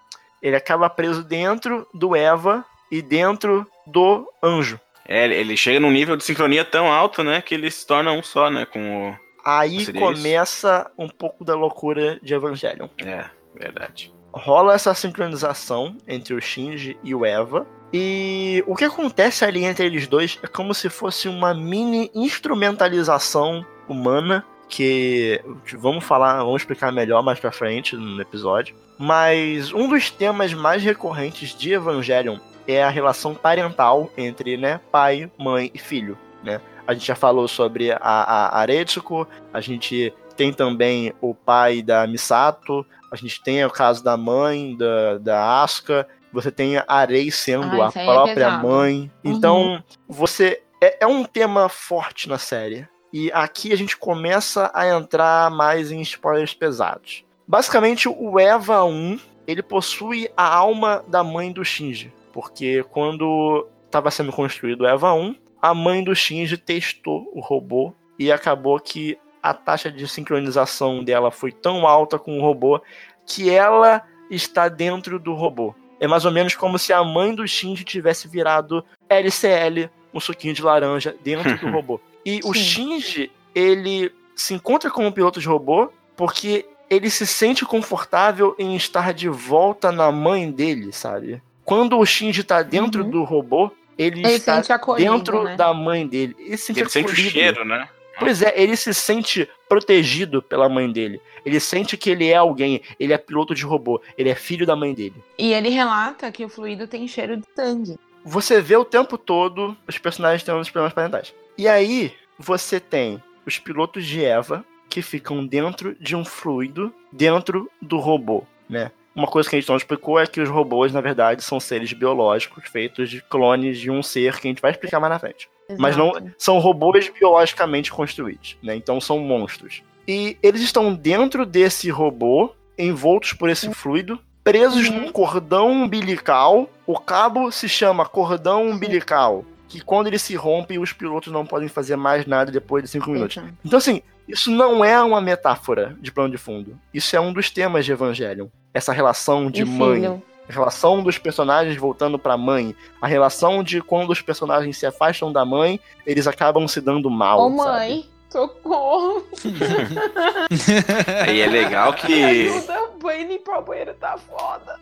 Speaker 1: Ele acaba preso dentro do Eva e dentro do anjo.
Speaker 4: É, ele- chega num nível de sincronia tão alto, né? Que ele se torna um só, né? Com o,
Speaker 1: Aí começa um pouco da loucura de Evangelion.
Speaker 4: É, verdade.
Speaker 1: rola essa sincronização entre o Shinji e o Eva. E o que acontece ali entre eles dois é como se fosse uma mini instrumentalização humana que vamos falar, vamos explicar melhor mais pra frente no episódio. Mas um dos temas mais recorrentes de Evangelion é a relação parental entre, né, pai, mãe e filho, né? A gente já falou sobre a, a Aretsuko, a gente tem também o pai da Misato, a gente tem o caso da mãe da, da Asuka, você tem a Arei sendo
Speaker 2: Ah,
Speaker 1: a
Speaker 2: é
Speaker 1: própria
Speaker 2: pesado.
Speaker 1: mãe.
Speaker 2: Uhum.
Speaker 1: Então, você. É, é um tema forte na série. E aqui a gente começa a entrar mais em spoilers pesados. Basicamente, o Eva 1, ele possui a alma da mãe do Shinji. Porque quando estava sendo construído o Eva 1, a mãe do Shinji testou o robô e acabou que a taxa de sincronização dela foi tão alta com o robô que ela está dentro do robô. É mais ou menos como se a mãe do Shinji tivesse virado LCL, um suquinho de laranja, dentro do robô. E o
Speaker 2: Sim.
Speaker 1: Shinji, ele se encontra como piloto de robô porque ele se sente confortável em estar de volta na mãe dele, sabe? Quando o Shinji tá dentro
Speaker 2: Uhum.
Speaker 1: do robô, ele,
Speaker 2: Ele
Speaker 1: está
Speaker 2: sente acolhido,
Speaker 1: dentro
Speaker 2: né?
Speaker 1: da mãe dele. Ele se sente
Speaker 4: Ele sente o cheiro, né?
Speaker 1: Pois é, ele se sente protegido pela mãe dele. Ele sente que ele é alguém, ele é piloto de robô, ele é filho da mãe dele.
Speaker 2: E ele relata que o fluido tem cheiro de sangue.
Speaker 1: Você vê o tempo todo os personagens tendo os problemas parentais. E aí, você tem os pilotos de Eva que ficam dentro de um fluido dentro do robô, né? Uma coisa que a gente não explicou é que os robôs, na verdade, são seres biológicos feitos de clones de um ser que a gente vai explicar mais na frente. Mas não
Speaker 2: Exato.
Speaker 1: são robôs biologicamente construídos, né? Então são monstros. E eles estão dentro desse robô, envoltos por esse fluido, presos
Speaker 2: Uhum.
Speaker 1: num cordão umbilical. O cabo se chama cordão umbilical, que quando ele se rompe, os pilotos não podem fazer mais nada depois de cinco minutos.
Speaker 2: Exato.
Speaker 1: Então assim, isso não é uma metáfora de plano de fundo. Isso é um dos temas de Evangelion. Essa relação de
Speaker 2: E
Speaker 1: mãe,
Speaker 2: filho.
Speaker 1: a relação dos personagens voltando pra mãe, a relação de quando os personagens se afastam da mãe, eles acabam se dando mal.
Speaker 2: Ô,
Speaker 1: sabe?
Speaker 2: mãe, socorro.
Speaker 4: Aí é legal que.
Speaker 2: Ajuda, banho limpar o banheiro tá foda.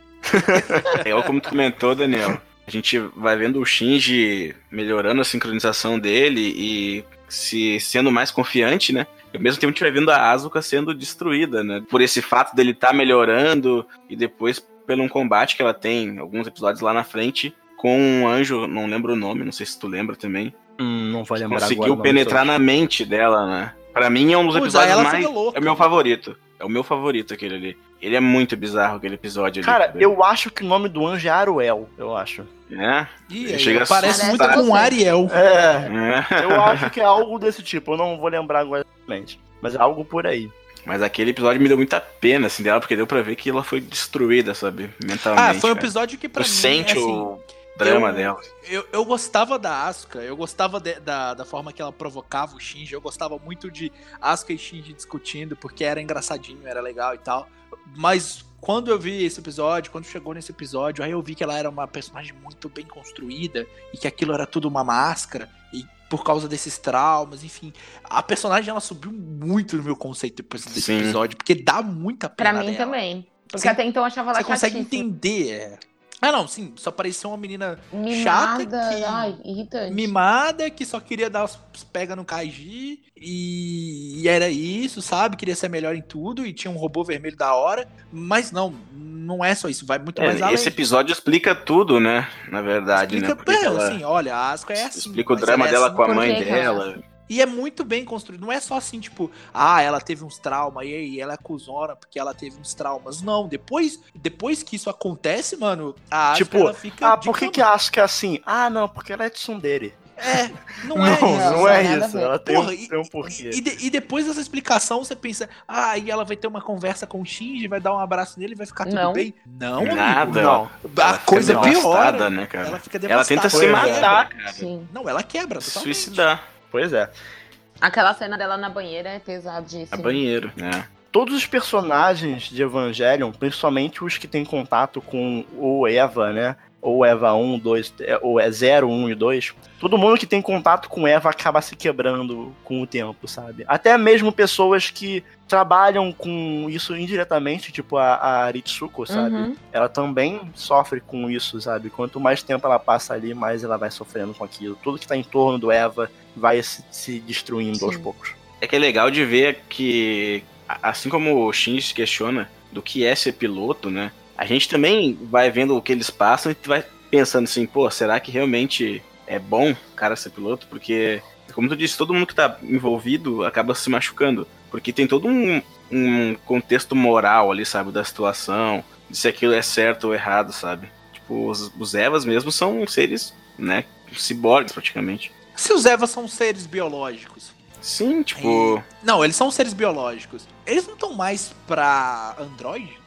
Speaker 4: Legal como tu comentou, Daniel. A gente vai vendo o Shinji melhorando a sincronização dele e se sendo mais confiante, né? E ao mesmo tempo a gente vai vendo a Asuka sendo destruída, né? Por esse fato dele estar melhorando e depois pelo um combate que ela tem, alguns episódios lá na frente, com um anjo, não lembro o nome, não sei se tu lembra também.
Speaker 1: Hum, não vou lembrar
Speaker 4: Conseguiu
Speaker 1: agora
Speaker 4: penetrar na mente dela, né? Pra mim é um dos
Speaker 3: Putz,
Speaker 4: episódios mais. É o meu favorito. É o meu favorito aquele ali. Ele é muito bizarro, aquele episódio ali.
Speaker 1: Cara, eu acho que o nome do anjo é Aruel, eu acho.
Speaker 4: É?
Speaker 3: Ih,
Speaker 4: Chega
Speaker 3: parece muito com Ariel.
Speaker 1: É,
Speaker 4: é.
Speaker 1: eu acho que é algo desse tipo, eu não vou lembrar agora exatamente. Mas é algo por aí.
Speaker 4: Mas aquele episódio me deu muita pena, assim, dela, porque deu pra ver que ela foi destruída, sabe? Mentalmente.
Speaker 3: Ah, foi um
Speaker 4: cara.
Speaker 3: episódio que pra
Speaker 4: Tu
Speaker 3: mim,
Speaker 4: sente
Speaker 3: assim,
Speaker 4: o drama
Speaker 3: eu-
Speaker 4: dela.
Speaker 3: Eu, eu gostava da Asuka, eu gostava de- da, da forma que ela provocava o Shinji, eu gostava muito de Asuka e Shinji discutindo, porque era engraçadinho, era legal e tal. Mas quando eu vi esse episódio, quando chegou nesse episódio, aí eu vi que ela era uma personagem muito bem construída e que aquilo era tudo uma máscara e por causa desses traumas, enfim. A personagem ela subiu muito no meu conceito depois desse
Speaker 4: Sim.
Speaker 3: episódio, porque dá muita
Speaker 2: Pra
Speaker 3: pena
Speaker 2: mim
Speaker 3: dela.
Speaker 2: também. Porque
Speaker 3: Sim.
Speaker 2: até então eu achava ela
Speaker 3: Você consegue entender. é. Ah, não, sim, só parecia uma menina chata
Speaker 2: Mimada,
Speaker 3: que-
Speaker 2: ai, irritante.
Speaker 3: mimada que só queria dar os pega no Kaiji e, e era isso, sabe? Queria ser melhor em tudo e tinha um robô vermelho da hora, mas não, não é só isso, vai muito
Speaker 4: É,
Speaker 3: mais além.
Speaker 4: esse episódio explica tudo, né? Na verdade,
Speaker 3: explica,
Speaker 4: né? Porque
Speaker 3: é,
Speaker 4: ela
Speaker 3: assim, olha, a Asuka é assim.
Speaker 4: explica o drama
Speaker 3: é
Speaker 4: dela
Speaker 3: assim
Speaker 4: com a mãe
Speaker 2: que que ela é
Speaker 4: dela.
Speaker 3: E é muito bem construído. Não é só assim, tipo, ah, ela teve uns traumas e aí ela é cuzona porque ela teve uns traumas. Não, depois, depois que isso acontece, mano, a Asuka,
Speaker 1: Tipo,
Speaker 3: ela fica.
Speaker 1: Ah, por que que a Asuka é assim? Ah, não, porque ela é tsundere.
Speaker 3: É, não,
Speaker 1: Não,
Speaker 3: é
Speaker 1: não,
Speaker 3: isso.
Speaker 2: não
Speaker 1: é isso. Ela tem,
Speaker 3: Porra,
Speaker 1: um,
Speaker 3: e-
Speaker 1: tem um porquê.
Speaker 3: E, de- e depois dessa explicação, você pensa, ah, aí ela vai ter uma conversa com o Shinji, vai dar um abraço nele e vai ficar tudo
Speaker 2: Não.
Speaker 3: bem? Não.
Speaker 4: Nada.
Speaker 1: Não.
Speaker 3: A coisa
Speaker 4: devastada,
Speaker 3: piora.
Speaker 4: né, cara?
Speaker 3: Ela fica
Speaker 4: Ela tenta se
Speaker 3: devastada.
Speaker 1: É.
Speaker 4: matar, cara.
Speaker 2: Sim.
Speaker 3: Não, ela quebra
Speaker 4: Se
Speaker 3: totalmente.
Speaker 4: suicidar
Speaker 1: Pois é.
Speaker 2: Aquela cena dela na banheira é
Speaker 4: a
Speaker 2: pesadíssima.
Speaker 4: banheiro, né?
Speaker 1: todos os personagens de Evangelion, principalmente os que têm contato com o Eva, né? Ou Eva 1, 2, é, ou é 0, 1 e 2. Todo mundo que tem contato com Eva acaba se quebrando com o tempo, sabe? Até mesmo pessoas que trabalham com isso indiretamente, tipo a, a Aritsuko, sabe?
Speaker 2: Uhum.
Speaker 1: Ela também sofre com isso, sabe? Quanto mais tempo ela passa ali, mais ela vai sofrendo com aquilo. Tudo que tá em torno do Eva vai se, se destruindo aos
Speaker 2: Sim.
Speaker 1: poucos.
Speaker 4: É que é legal de ver que, assim como o Shinji se questiona do que é ser piloto, né? A gente também vai vendo o que eles passam e vai pensando assim, pô, será que realmente é bom o cara ser piloto? Porque, como tu disse, todo mundo que tá envolvido acaba se machucando. Porque tem todo um, um contexto moral ali, sabe, da situação, de se aquilo é certo ou errado, sabe? Tipo, os, os Evas mesmo são seres, né, ciborgues praticamente.
Speaker 3: Se os Evas são seres biológicos.
Speaker 4: Sim, tipo...
Speaker 3: Não, eles são seres biológicos. Eles não estão mais pra Android?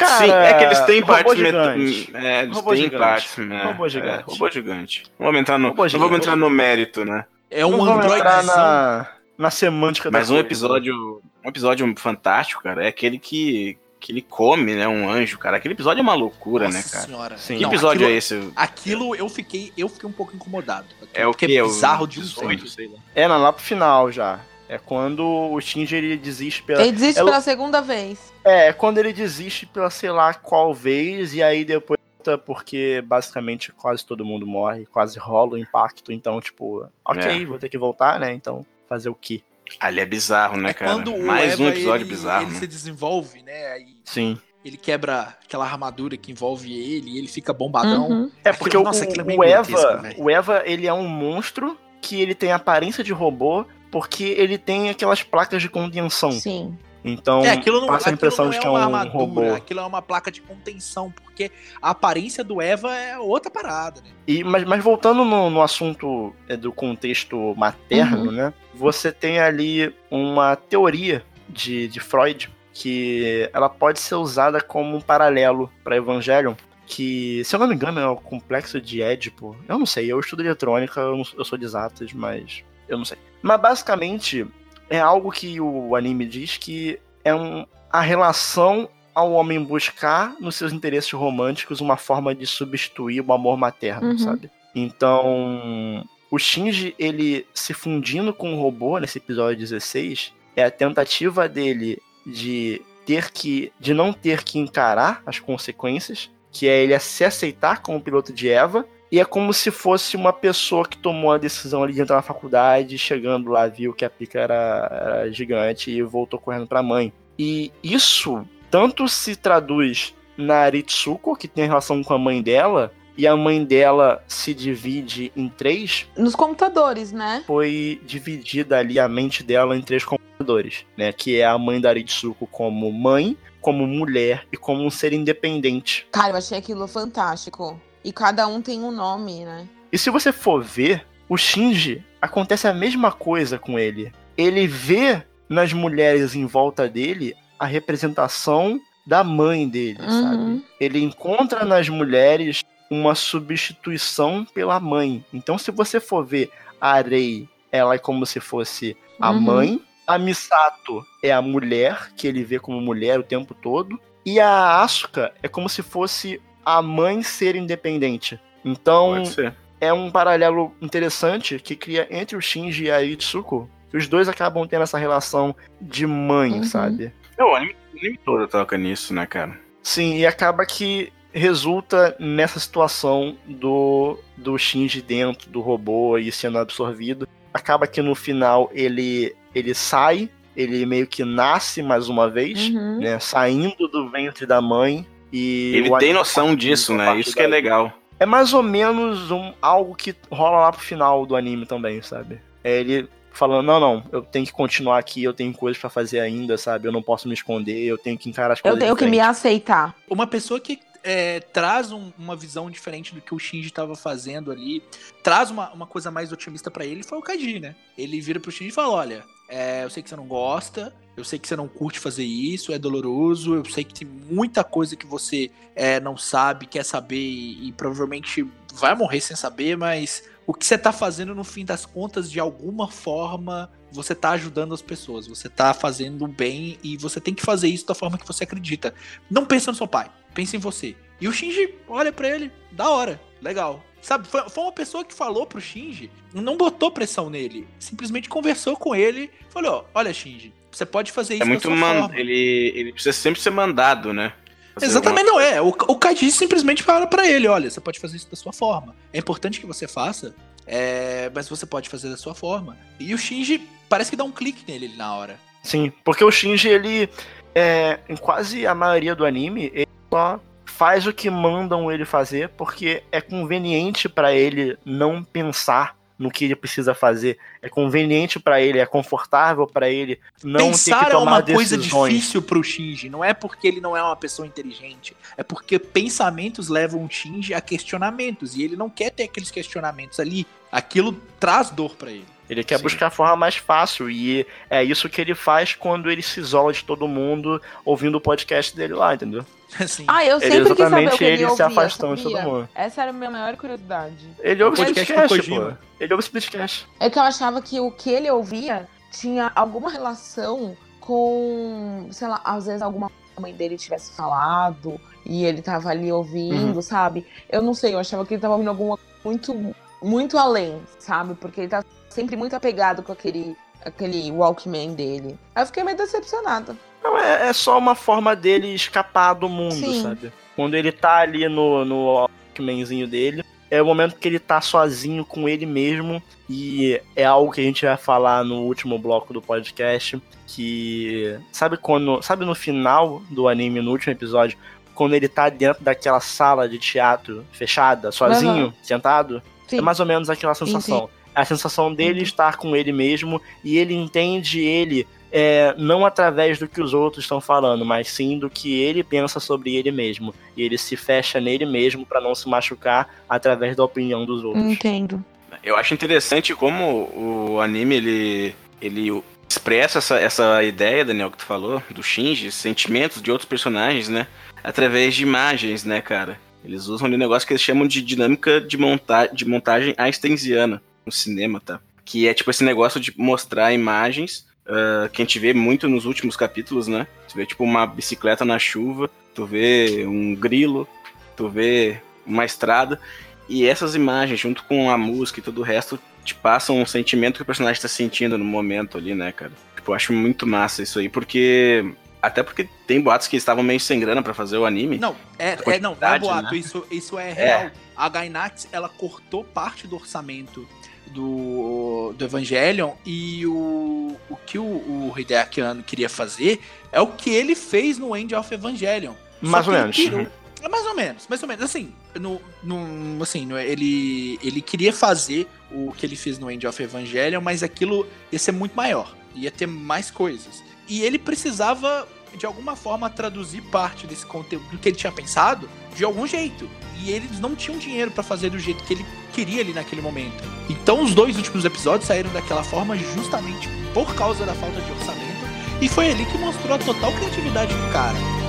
Speaker 1: Cara,
Speaker 4: Sim, é que eles têm partes
Speaker 1: gigante.
Speaker 4: met- É, eles
Speaker 1: Robô
Speaker 4: têm
Speaker 1: gigante.
Speaker 4: partes, né?
Speaker 1: Robô
Speaker 4: É,
Speaker 1: gigante.
Speaker 4: robô gigante. Não vamos entrar no,
Speaker 1: Robô
Speaker 4: não vamos entrar no mérito, né?
Speaker 3: É um
Speaker 1: Não
Speaker 3: Android.
Speaker 1: na, na semântica
Speaker 4: Mas
Speaker 1: da
Speaker 4: um
Speaker 1: coisa.
Speaker 4: episódio, um episódio fantástico, cara, é aquele que, que ele come, né, um anjo, cara. Aquele episódio é uma loucura,
Speaker 3: Nossa
Speaker 4: né, cara?
Speaker 3: senhora.
Speaker 1: Sim.
Speaker 4: Que
Speaker 3: Não,
Speaker 4: episódio
Speaker 3: aquilo,
Speaker 4: é esse?
Speaker 3: Aquilo eu fiquei, eu fiquei um pouco incomodado.
Speaker 4: É o quê?
Speaker 3: É
Speaker 4: O
Speaker 3: bizarro de um
Speaker 4: 18,
Speaker 3: jeito.
Speaker 4: sei lá.
Speaker 1: É, não, lá pro final já. É quando o Shinji ele desiste pela.
Speaker 2: Ele desiste
Speaker 1: Ela-
Speaker 2: pela segunda vez.
Speaker 1: É, é quando ele desiste pela sei lá qual vez, e aí depois. Porque basicamente quase todo mundo morre, quase rola o impacto. Então, tipo, ok,
Speaker 4: É.
Speaker 1: vou ter que voltar, né? Então, fazer o quê?
Speaker 4: Ali é bizarro, né,
Speaker 3: É
Speaker 4: cara?
Speaker 3: quando o
Speaker 4: Mais
Speaker 3: Eva,
Speaker 4: um episódio
Speaker 3: ele,
Speaker 4: bizarro,
Speaker 3: ele
Speaker 4: né?
Speaker 3: se desenvolve, né? Aí
Speaker 1: Sim.
Speaker 3: ele quebra aquela armadura que envolve ele e ele fica bombadão.
Speaker 2: Uhum.
Speaker 1: É
Speaker 3: Aquilo-
Speaker 1: porque o,
Speaker 3: nossa, aquilo é
Speaker 1: o Eva, o Eva, ele é um monstro que ele tem aparência de robô, porque ele tem aquelas placas de contenção.
Speaker 2: Sim.
Speaker 1: Então,
Speaker 3: É, aquilo não,
Speaker 1: passa a impressão
Speaker 3: não
Speaker 1: de
Speaker 3: é
Speaker 1: que é
Speaker 3: uma
Speaker 1: um
Speaker 3: armadura,
Speaker 1: robô.
Speaker 3: aquilo é uma placa de contenção, porque a aparência do Eva é outra parada, né?
Speaker 1: E, mas, mas voltando no, no assunto é, do contexto materno,
Speaker 2: Uhum.
Speaker 1: né? Você tem ali uma teoria de, de Freud que ela pode ser usada como um paralelo para Evangelion. Que, se eu não me engano, é o complexo de Édipo. Eu não sei, eu estudo eletrônica, eu, não- eu sou de exatas, mas eu não sei. Mas basicamente é algo que o anime diz que é um, a relação ao homem buscar nos seus interesses românticos uma forma de substituir o amor materno,
Speaker 2: Uhum.
Speaker 1: sabe? Então, o Shinji, ele se fundindo com o robô nesse episódio 16, é a tentativa dele de ter que de não ter que encarar as consequências, que é ele se aceitar como piloto de Eva, e é como se fosse uma pessoa que tomou a decisão ali de entrar na faculdade, chegando lá, viu que a pica era, era gigante e voltou correndo pra mãe. E isso tanto se traduz na Aritsuko, que tem relação com a mãe dela, e a mãe dela se divide em três,
Speaker 2: Nos computadores, né?
Speaker 1: foi dividida ali a mente dela em três computadores, né? Que é a mãe da Aritsuko como mãe, como mulher e como um ser independente.
Speaker 2: Cara, eu achei aquilo fantástico. E cada um tem um nome, né?
Speaker 1: E se você for ver, o Shinji acontece a mesma coisa com ele. Ele vê nas mulheres em volta dele a representação da mãe dele,
Speaker 2: Uhum.
Speaker 1: sabe? Ele encontra nas mulheres uma substituição pela mãe. Então, se você for ver a Arei, ela é como se fosse a
Speaker 2: Uhum.
Speaker 1: mãe. A Misato é a mulher, que ele vê como mulher o tempo todo. E a Asuka é como se fosse a mãe ser independente. Então,
Speaker 4: Pode ser.
Speaker 1: é um paralelo interessante que cria entre o Shinji e a Itsuko. que Os dois acabam tendo essa relação de mãe,
Speaker 2: Uhum.
Speaker 1: sabe?
Speaker 4: Não, o anime, o anime todo toca nisso, né, cara?
Speaker 1: Sim, e acaba que resulta nessa situação do, do Shinji dentro do robô e sendo absorvido. Acaba que no final ele, ele sai, ele meio que nasce mais uma vez,
Speaker 2: Uhum.
Speaker 1: né? Saindo do ventre da mãe. E
Speaker 4: Ele
Speaker 1: o
Speaker 4: tem noção disso,
Speaker 1: a
Speaker 4: né? Isso que é legal.
Speaker 1: É mais ou menos um, algo que rola lá pro final do anime também, sabe? É ele falando, não, não, eu tenho que continuar aqui, eu tenho coisas pra fazer ainda, sabe? Eu não posso me esconder, eu tenho que encarar as
Speaker 2: Eu
Speaker 1: coisas
Speaker 2: tenho
Speaker 1: de
Speaker 2: que me aceitar.
Speaker 3: Uma pessoa que é, traz um- uma visão diferente do que o Shinji estava fazendo ali, traz uma, uma coisa mais otimista pra ele, foi o Kaji, né? Ele vira pro Shinji e fala: Olha, é, eu sei que você não gosta, eu sei que você não curte fazer isso, é doloroso, eu sei que tem muita coisa que você é, não sabe, quer saber e, e provavelmente vai morrer sem saber, mas o que você tá fazendo no fim das contas, de alguma forma, você tá ajudando as pessoas, você tá fazendo bem e você tem que fazer isso da forma que você acredita. Não pensa no seu pai, pensa em você. E o Shinji olha para ele, da hora, legal. Sabe, foi, foi, uma pessoa que falou pro Shinji, não botou pressão nele, simplesmente conversou com ele, falou: Olha, Shinji, você pode fazer isso
Speaker 4: é muito man... Ele, ele precisa sempre ser mandado, né?
Speaker 3: Fazer Exatamente, alguma... não é. O, o Kaiji simplesmente fala para ele: Olha, você pode fazer isso da sua forma. É importante que você faça, é... mas você pode fazer da sua forma. E o Shinji parece que dá um clique nele na hora.
Speaker 1: Sim, porque o Shinji, ele. É, em quase a maioria do anime, ele só faz o que mandam ele fazer porque é conveniente para ele não pensar no que ele precisa fazer. É conveniente para ele, é confortável para ele não
Speaker 3: Pensar
Speaker 1: ter que tomar
Speaker 3: é uma
Speaker 1: decisões.
Speaker 3: coisa difícil pro Shinji, não é porque ele não é uma pessoa inteligente, é porque pensamentos levam o Shinji a questionamentos e ele não quer ter aqueles questionamentos ali. Aquilo traz dor para ele.
Speaker 1: Ele quer Sim. buscar a forma mais fácil e é isso que ele faz quando ele se isola de todo mundo ouvindo o podcast dele lá, entendeu?
Speaker 2: Sim. Ah, eu sempre ele, quis saber o que ele, ele ouvia, se afastando
Speaker 1: de todo mundo.
Speaker 2: Essa era a minha maior curiosidade.
Speaker 1: Ele ouve o Splitcast, pô. Ele ouve o Splitcast.
Speaker 2: É que eu achava que o que ele ouvia tinha alguma relação com, sei lá, às vezes alguma mãe dele tivesse falado e ele tava ali ouvindo, uhum. sabe? Eu não sei, eu achava que ele tava ouvindo alguma muito muito além, sabe? Porque ele tá sempre muito apegado com aquele, aquele Walkman dele. Aí eu fiquei meio decepcionada.
Speaker 1: Não, é, é só uma forma dele escapar do mundo, Sim. sabe? Quando ele tá ali no, no Walkmanzinho dele, é o momento que ele tá sozinho com ele mesmo. E é algo que a gente vai falar no último bloco do podcast. Que. Sabe quando. Sabe no final do anime, no último episódio, quando ele tá dentro daquela sala de teatro fechada, sozinho, uhum. sentado? Sim. É mais ou menos aquela sensação. Sim, sim. A sensação dele estar com ele mesmo e ele entende ele é, não através do que os outros estão falando, mas sim do que ele pensa sobre ele mesmo. E ele se fecha nele mesmo para não se machucar através da opinião dos outros.
Speaker 2: Entendo.
Speaker 4: Eu acho interessante como o anime ele, ele expressa essa, essa ideia, Daniel, que tu falou, do Shinji, sentimentos de outros personagens, né? Através de imagens, né, cara? Eles usam um negócio que eles chamam de dinâmica de, monta de montagem einsteinsiana no cinema, tá? Que é tipo esse negócio de mostrar imagens uh, que a gente vê muito nos últimos capítulos, né? Tu vê tipo uma bicicleta na chuva, tu vê um grilo, tu vê uma estrada, e essas imagens, junto com a música e todo o resto, te passam um sentimento que o personagem tá sentindo no momento ali, né, cara? Tipo, eu acho muito massa isso aí, porque até porque tem boatos que estavam meio sem grana para fazer o anime.
Speaker 3: Não, é, é não, é boato, né? isso, isso é, é. real. É. A Gainax, ela cortou parte do orçamento do, do Evangelion e o, o que o, o Hideaki Anno queria fazer é o que ele fez no End of Evangelion.
Speaker 1: Mais ou menos.
Speaker 3: Tirou, é mais ou menos, mais ou menos. Assim, no, no, assim no, ele, ele queria fazer o que ele fez no End of Evangelion, mas aquilo ia ser muito maior. Ia ter mais coisas. E ele precisava, de alguma forma, traduzir parte desse conteúdo que ele tinha pensado de algum jeito. E eles não tinham dinheiro para fazer do jeito que ele queria ali naquele momento. Então os dois últimos episódios saíram daquela forma justamente por causa da falta de orçamento. E foi ali que mostrou a total criatividade do cara.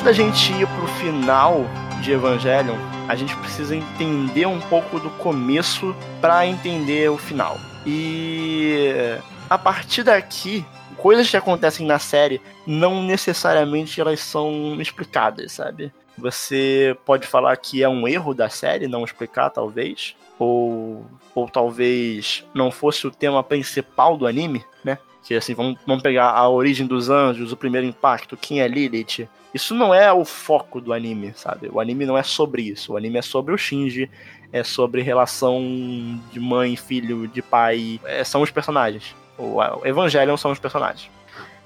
Speaker 1: Antes da gente ir pro final de Evangelion, a gente precisa entender um pouco do começo para entender o final. E a partir daqui, coisas que acontecem na série não necessariamente elas são explicadas, sabe? Você pode falar que é um erro da série não explicar, talvez, ou, ou talvez não fosse o tema principal do anime, né? Que assim, vamos, vamos pegar a origem dos anjos, o primeiro impacto, quem é Lilith, isso não é o foco do anime, sabe? O anime não é sobre isso. O anime é sobre o Shinji, é sobre relação de mãe, filho, de pai. É, são os personagens. O Evangelion são os personagens.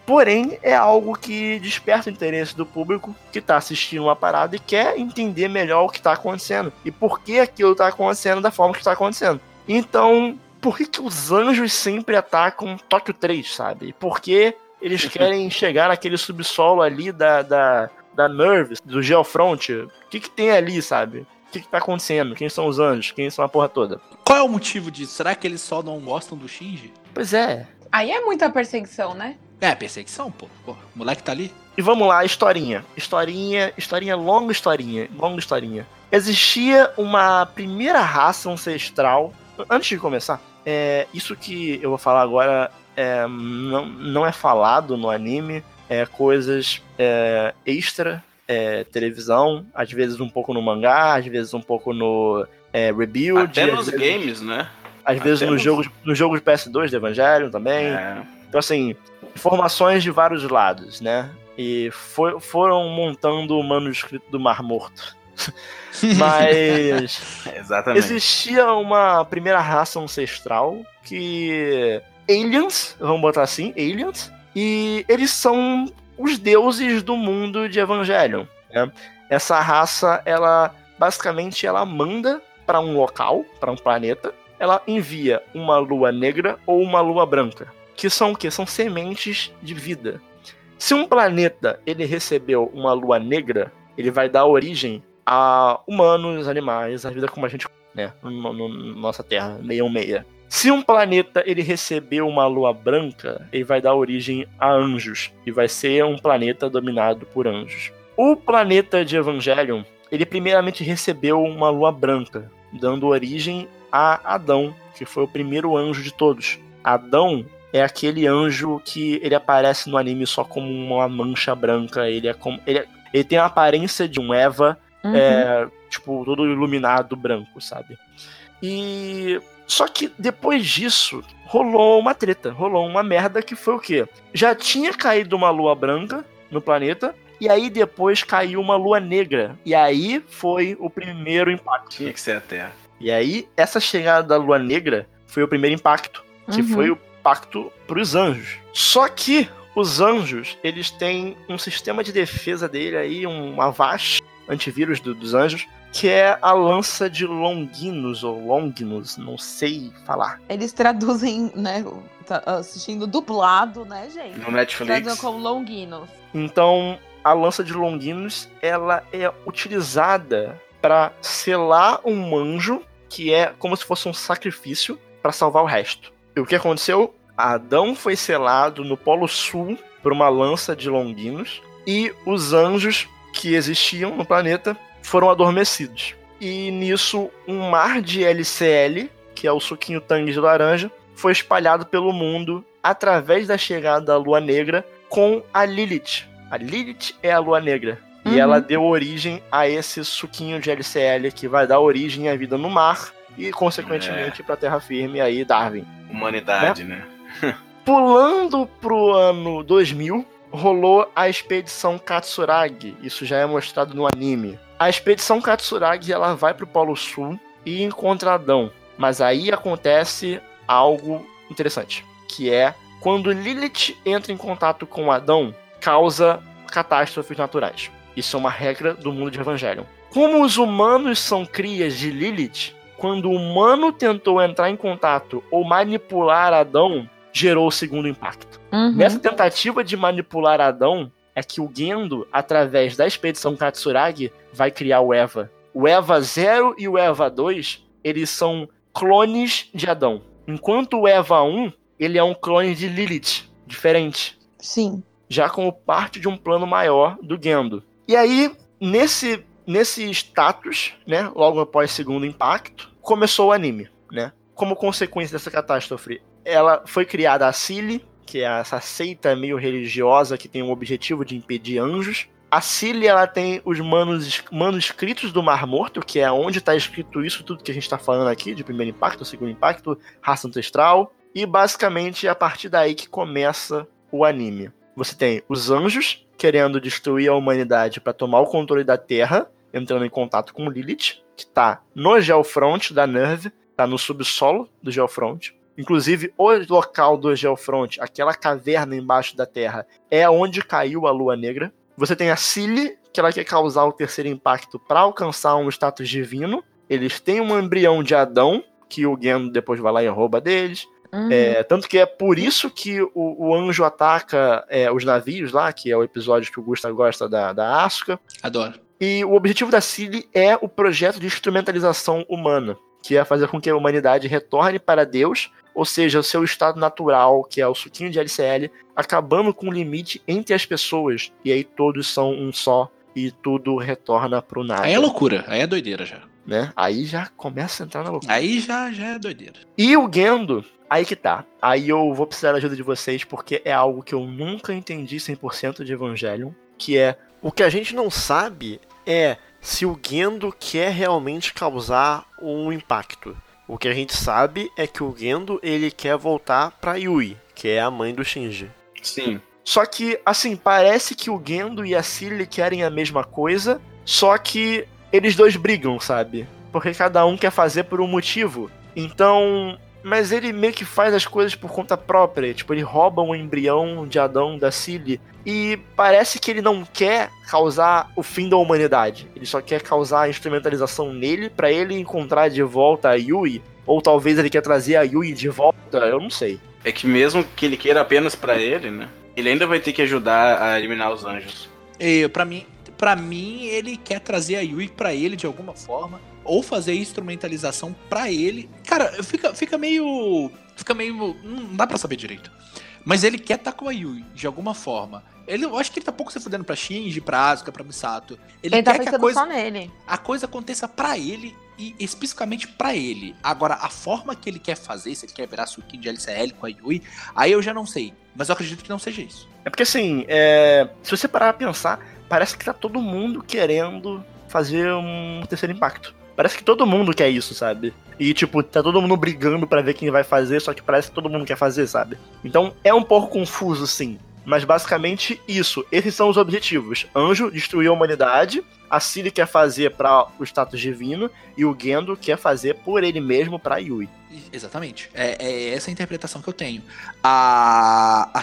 Speaker 1: Porém, é algo que desperta o interesse do público que está assistindo uma parada e quer entender melhor o que está acontecendo e por que aquilo está acontecendo da forma que está acontecendo. Então, por que, que os anjos sempre atacam Tóquio 3, sabe? Por que eles querem chegar naquele subsolo ali da, da, da Nerves, do Geofront? O que, que tem ali, sabe? O que, que tá acontecendo? Quem são os anjos? Quem são a porra toda?
Speaker 3: Qual é o motivo disso? Será que eles só não gostam do Shinji?
Speaker 1: Pois é.
Speaker 2: Aí é muita perseguição, né?
Speaker 3: É, perseguição, pô. pô. O moleque tá ali.
Speaker 1: E vamos lá, historinha. Historinha, historinha, longa historinha. Longa historinha. Existia uma primeira raça ancestral. Antes de começar, é, isso que eu vou falar agora é, não, não é falado no anime. É coisas é, extra é, televisão, às vezes um pouco no mangá, às vezes um pouco no é, Rebuild.
Speaker 4: Até nos
Speaker 1: vezes-
Speaker 4: games, né?
Speaker 1: Às vezes nos
Speaker 4: nos-
Speaker 1: jogos, nos jogos PS2 do Evangelion também.
Speaker 4: É.
Speaker 1: Então, assim, informações de vários lados, né? E foi- foram montando o manuscrito do Mar Morto. Mas
Speaker 4: Exatamente.
Speaker 1: existia uma primeira raça ancestral que. Aliens, vamos botar assim, aliens. E eles são os deuses do mundo de Evangelion. né? Essa raça, ela basicamente ela manda para um local, para um planeta, ela envia uma lua negra ou uma lua branca, que são o quê? São sementes de vida. Se um planeta ele recebeu uma lua negra, ele vai dar origem a humanos, animais, a vida como a gente, né, no, no- no- nossa Terra, 616. Se um planeta ele recebeu uma lua branca, ele vai dar origem a anjos e vai ser um planeta dominado por anjos. O planeta de Evangelion, ele primeiramente recebeu uma lua branca, dando origem a Adão, que foi o primeiro anjo de todos. Adão é aquele anjo que ele aparece no anime só como uma mancha branca, ele é como ele, é- ele tem a aparência de um Eva,
Speaker 2: Uhum.
Speaker 1: é, tipo, todo iluminado branco, sabe? E. Só que depois disso, rolou uma treta, rolou uma merda que foi o quê? Já tinha caído uma lua branca no planeta, e aí depois caiu uma lua negra. E aí foi o primeiro impacto.
Speaker 4: Tinha que ser a Terra.
Speaker 1: E aí, essa chegada da lua negra foi o primeiro impacto que
Speaker 2: Uhum.
Speaker 1: foi o pacto para os anjos. Só que os anjos, eles têm um sistema de defesa dele aí, um Avast antivírus do- dos anjos, que é a lança de Longinus ou Longinus, não sei falar.
Speaker 2: Eles traduzem, né? tá assistindo dublado, né, gente?
Speaker 4: No
Speaker 2: Traduzem
Speaker 4: Netflix.
Speaker 2: como Longinos.
Speaker 1: Então, a lança de Longinus, ela é utilizada para selar um anjo, que é como se fosse um sacrifício para salvar o resto. E o que aconteceu? Adão foi selado no Polo Sul por uma lança de Longinus e os anjos que existiam no planeta foram adormecidos. E nisso, um mar de LCL, que é o suquinho tangue de laranja, foi espalhado pelo mundo através da chegada da Lua Negra com a Lilith. A Lilith é a Lua Negra. E
Speaker 2: Uhum.
Speaker 1: ela deu origem a esse suquinho de LCL que vai dar origem à vida no mar e, consequentemente, para terra firme aí Darwin.
Speaker 4: Humanidade, né?
Speaker 1: Pulando pro ano 2000, rolou a expedição Katsuragi. Isso já é mostrado no anime. A expedição Katsuragi ela vai pro Polo Sul e encontra Adão. Mas aí acontece algo interessante, que é quando Lilith entra em contato com Adão, causa catástrofes naturais. Isso é uma regra do mundo de Evangelion. Como os humanos são crias de Lilith, quando o humano tentou entrar em contato ou manipular Adão, gerou o segundo impacto.
Speaker 2: Uhum.
Speaker 1: Nessa tentativa de manipular Adão, é que o Gendo, através da expedição Katsuragi, vai criar o Eva. O Eva 0 e o Eva 2, eles são clones de Adão. Enquanto o Eva 1, ele é um clone de Lilith, diferente
Speaker 2: Sim.
Speaker 1: já como parte de um plano maior do Gendo. E aí, nesse, nesse status, né, logo após o segundo impacto, começou o anime, né? Como consequência dessa catástrofe, ela foi criada a Cili, que é essa seita meio religiosa que tem o objetivo de impedir anjos. A Cili, ela tem os manus, manuscritos do Mar Morto, que é onde está escrito isso tudo que a gente está falando aqui, de primeiro impacto, segundo impacto, raça ancestral. E basicamente é a partir daí que começa o anime. Você tem os anjos querendo destruir a humanidade para tomar o controle da Terra, entrando em contato com Lilith, que tá no Geofront da Nerve, tá no subsolo do Geofront. Inclusive, o local do Geofront, aquela caverna embaixo da Terra, é onde caiu a Lua Negra. Você tem a Cilly, que ela quer causar o terceiro impacto para alcançar um status divino. Eles têm um embrião de Adão, que o Gendo depois vai lá e rouba deles.
Speaker 2: Uhum.
Speaker 1: É, tanto que é por isso que o, o anjo ataca é, os navios lá, que é o episódio que o Gusta gosta da, da Asuka.
Speaker 3: Adoro.
Speaker 1: E o objetivo da Cilly é o projeto de instrumentalização humana, que é fazer com que a humanidade retorne para Deus, ou seja, o seu estado natural, que é o suquinho de LCL, acabando com o limite entre as pessoas. E aí todos são um só e tudo retorna pro nada.
Speaker 3: Aí é loucura, aí é doideira já.
Speaker 1: né? Aí já começa a entrar na loucura.
Speaker 3: Aí já, já é doideira.
Speaker 1: E o Gendo, aí que tá. Aí eu vou precisar da ajuda de vocês, porque é algo que eu nunca entendi 100% de Evangelion, que é
Speaker 5: O que a gente não sabe é se o Gendo quer realmente causar um impacto. O que a gente sabe é que o Gendo ele quer voltar pra Yui, que é a mãe do Shinji.
Speaker 4: Sim.
Speaker 1: Só que, assim, parece que o Gendo e a Cilly querem a mesma coisa, só que eles dois brigam, sabe? Porque cada um quer fazer por um motivo. Então. Mas ele meio que faz as coisas por conta própria. Tipo, ele rouba um embrião de Adão da Cilly. E parece que ele não quer causar o fim da humanidade. Ele só quer causar a instrumentalização nele pra ele encontrar de volta a Yui. Ou talvez ele quer trazer a Yui de volta, eu não sei.
Speaker 4: É que mesmo que ele queira apenas pra ele, né? Ele ainda vai ter que ajudar a eliminar os anjos.
Speaker 3: E pra mim, para mim ele quer trazer a Yui pra ele de alguma forma ou fazer instrumentalização pra ele. Cara, fica fica meio fica meio não dá pra saber direito. Mas ele quer estar com a Yui de alguma forma. Ele, eu acho que ele tá pouco se fudendo pra Shinji, pra Asuka, pra Misato. Ele,
Speaker 2: Ele tá
Speaker 3: quer que a coisa,
Speaker 2: só nele.
Speaker 3: a coisa aconteça pra ele e especificamente pra ele. Agora, a forma que ele quer fazer, se ele quer virar suquinho de LCL com a Yui, aí eu já não sei. Mas eu acredito que não seja isso.
Speaker 1: É porque assim, é, se você parar pra pensar, parece que tá todo mundo querendo fazer um terceiro impacto. Parece que todo mundo quer isso, sabe? E tipo, tá todo mundo brigando pra ver quem vai fazer, só que parece que todo mundo quer fazer, sabe? Então é um pouco confuso, sim. Mas basicamente isso. Esses são os objetivos. Anjo destruir a humanidade, a Ciri quer fazer para o status divino e o Gendo quer fazer por ele mesmo pra Yui.
Speaker 3: Exatamente. É, é essa a interpretação que eu tenho. A, a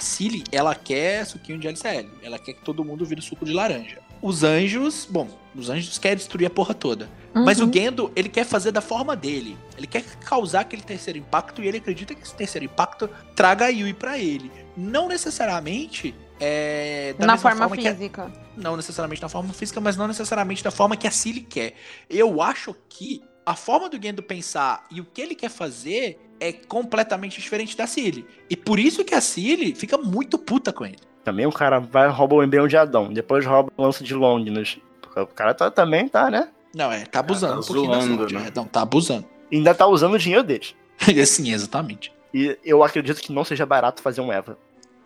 Speaker 3: ela quer suquinho de LCL. Ela quer que todo mundo vire suco de laranja. Os anjos, bom, os anjos querem destruir a porra toda. Mas o
Speaker 2: Uhum.
Speaker 3: Gendo, ele quer fazer da forma dele. Ele quer causar aquele terceiro impacto e ele acredita que esse terceiro impacto traga a Yui pra ele. Não necessariamente é, da
Speaker 2: Na
Speaker 3: mesma
Speaker 2: forma,
Speaker 3: que a-
Speaker 2: física.
Speaker 3: não necessariamente na forma física, mas não necessariamente da forma que a Cilly quer. Eu acho que a forma do Gendo pensar e o que ele quer fazer é completamente diferente da Cilly. E por isso que a Cilly fica muito puta com ele.
Speaker 1: Também o cara vai rouba o embrião de Adão, depois rouba o lance de Longinus. O cara tá, também tá, né?
Speaker 3: Não, é, tá abusando
Speaker 4: tá
Speaker 3: um
Speaker 4: zoando, né?
Speaker 3: é, Não, tá abusando.
Speaker 1: ainda tá usando o dinheiro deles.
Speaker 3: Sim, exatamente.
Speaker 1: E eu acredito que não seja barato fazer um Eva.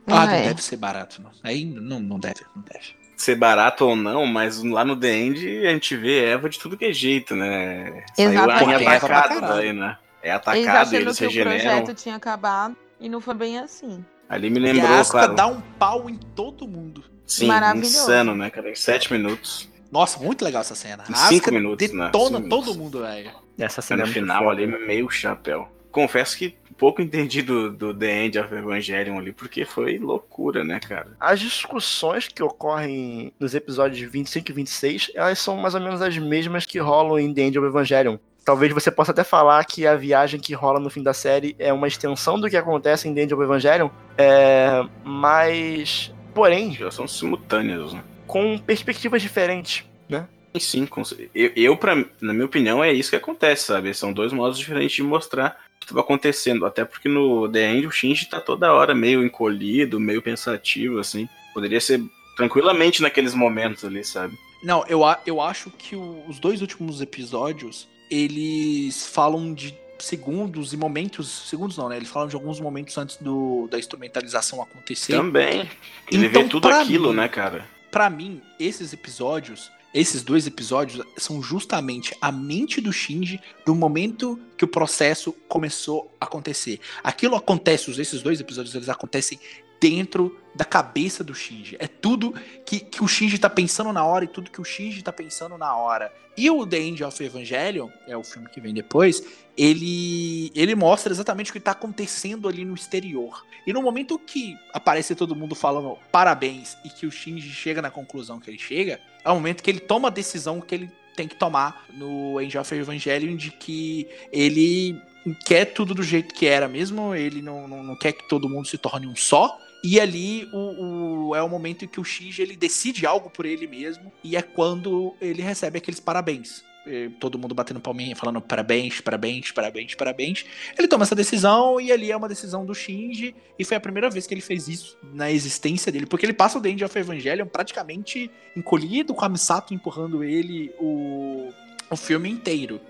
Speaker 3: Ah,
Speaker 2: Ah,
Speaker 3: não
Speaker 2: é.
Speaker 3: deve ser barato, não. Aí não, não deve, não deve.
Speaker 4: Ser barato ou não, mas lá no The End a gente vê Eva de tudo que é jeito, né? Saiu
Speaker 2: Exatamente.
Speaker 4: em atacado
Speaker 3: Eva pra
Speaker 4: daí, né? É
Speaker 2: Eles
Speaker 4: atacado e
Speaker 2: achando
Speaker 4: eles
Speaker 2: que o projeto tinha acabado e não foi bem assim.
Speaker 4: Ali me
Speaker 3: e a
Speaker 4: lembrou,
Speaker 3: Asuka
Speaker 4: claro.
Speaker 3: dá um pau em todo mundo.
Speaker 4: Sim,
Speaker 2: Maravilhoso.
Speaker 4: insano, né, cara? Em sete minutos.
Speaker 3: Nossa, muito legal essa cena.
Speaker 4: Em cinco
Speaker 3: Asuka
Speaker 4: minutos, né?
Speaker 3: detona todo
Speaker 4: minutos.
Speaker 3: mundo, velho.
Speaker 1: Essa cena
Speaker 4: no
Speaker 1: é
Speaker 4: final
Speaker 1: foda.
Speaker 4: ali, meio chapéu. Confesso que pouco entendi do, do The End of Evangelion ali, porque foi loucura, né, cara?
Speaker 1: As discussões que ocorrem nos episódios 25 e 26, elas são mais ou menos as mesmas que rolam em The End of Evangelion. Talvez você possa até falar que a viagem que rola no fim da série é uma extensão do que acontece em The End of Evangelion, é... mas... Porém,
Speaker 4: Já são simultâneos, né?
Speaker 1: Com perspectivas diferentes, né?
Speaker 4: Sim, com- eu, eu pra, na minha opinião, é isso que acontece, sabe? São dois modos diferentes de mostrar o que estava acontecendo. Até porque no The End o Shinji tá toda hora meio encolhido, meio pensativo, assim. Poderia ser tranquilamente naqueles momentos ali, sabe?
Speaker 3: Não, eu, a- eu acho que o- os dois últimos episódios, eles falam de segundos e momentos. Segundos não, né? Eles falam de alguns momentos antes do, da instrumentalização acontecer.
Speaker 4: Também. Ele
Speaker 3: Então,
Speaker 4: vê tudo aquilo,
Speaker 3: mim-
Speaker 4: né, cara?
Speaker 3: Pra mim, esses episódios, esses dois episódios, são justamente a mente do Shinji do momento que o processo começou a acontecer. Aquilo acontece, esses dois episódios, eles acontecem dentro da cabeça do Shinji. É tudo que, que o Shinji tá pensando na hora e tudo que o Shinji tá pensando na hora. E o The End of Evangelion, é o filme que vem depois, ele, ele mostra exatamente o que tá acontecendo ali no exterior. E no momento que aparece todo mundo falando parabéns e que o Shinji chega na conclusão que ele chega, é o momento que ele toma a decisão que ele tem que tomar no Angel of Evangelion de que ele quer tudo do jeito que era mesmo, ele não, não, não quer que todo mundo se torne um só, e ali o, o, é o momento em que o Shinji ele decide algo por ele mesmo. E é quando ele recebe aqueles parabéns. E todo mundo batendo palminha, falando parabéns, parabéns, parabéns, parabéns. Ele toma essa decisão e ali é uma decisão do Shinji. E foi a primeira vez que ele fez isso na existência dele. Porque ele passa o The End of Evangelion praticamente encolhido, com a Misato empurrando ele o, o filme inteiro.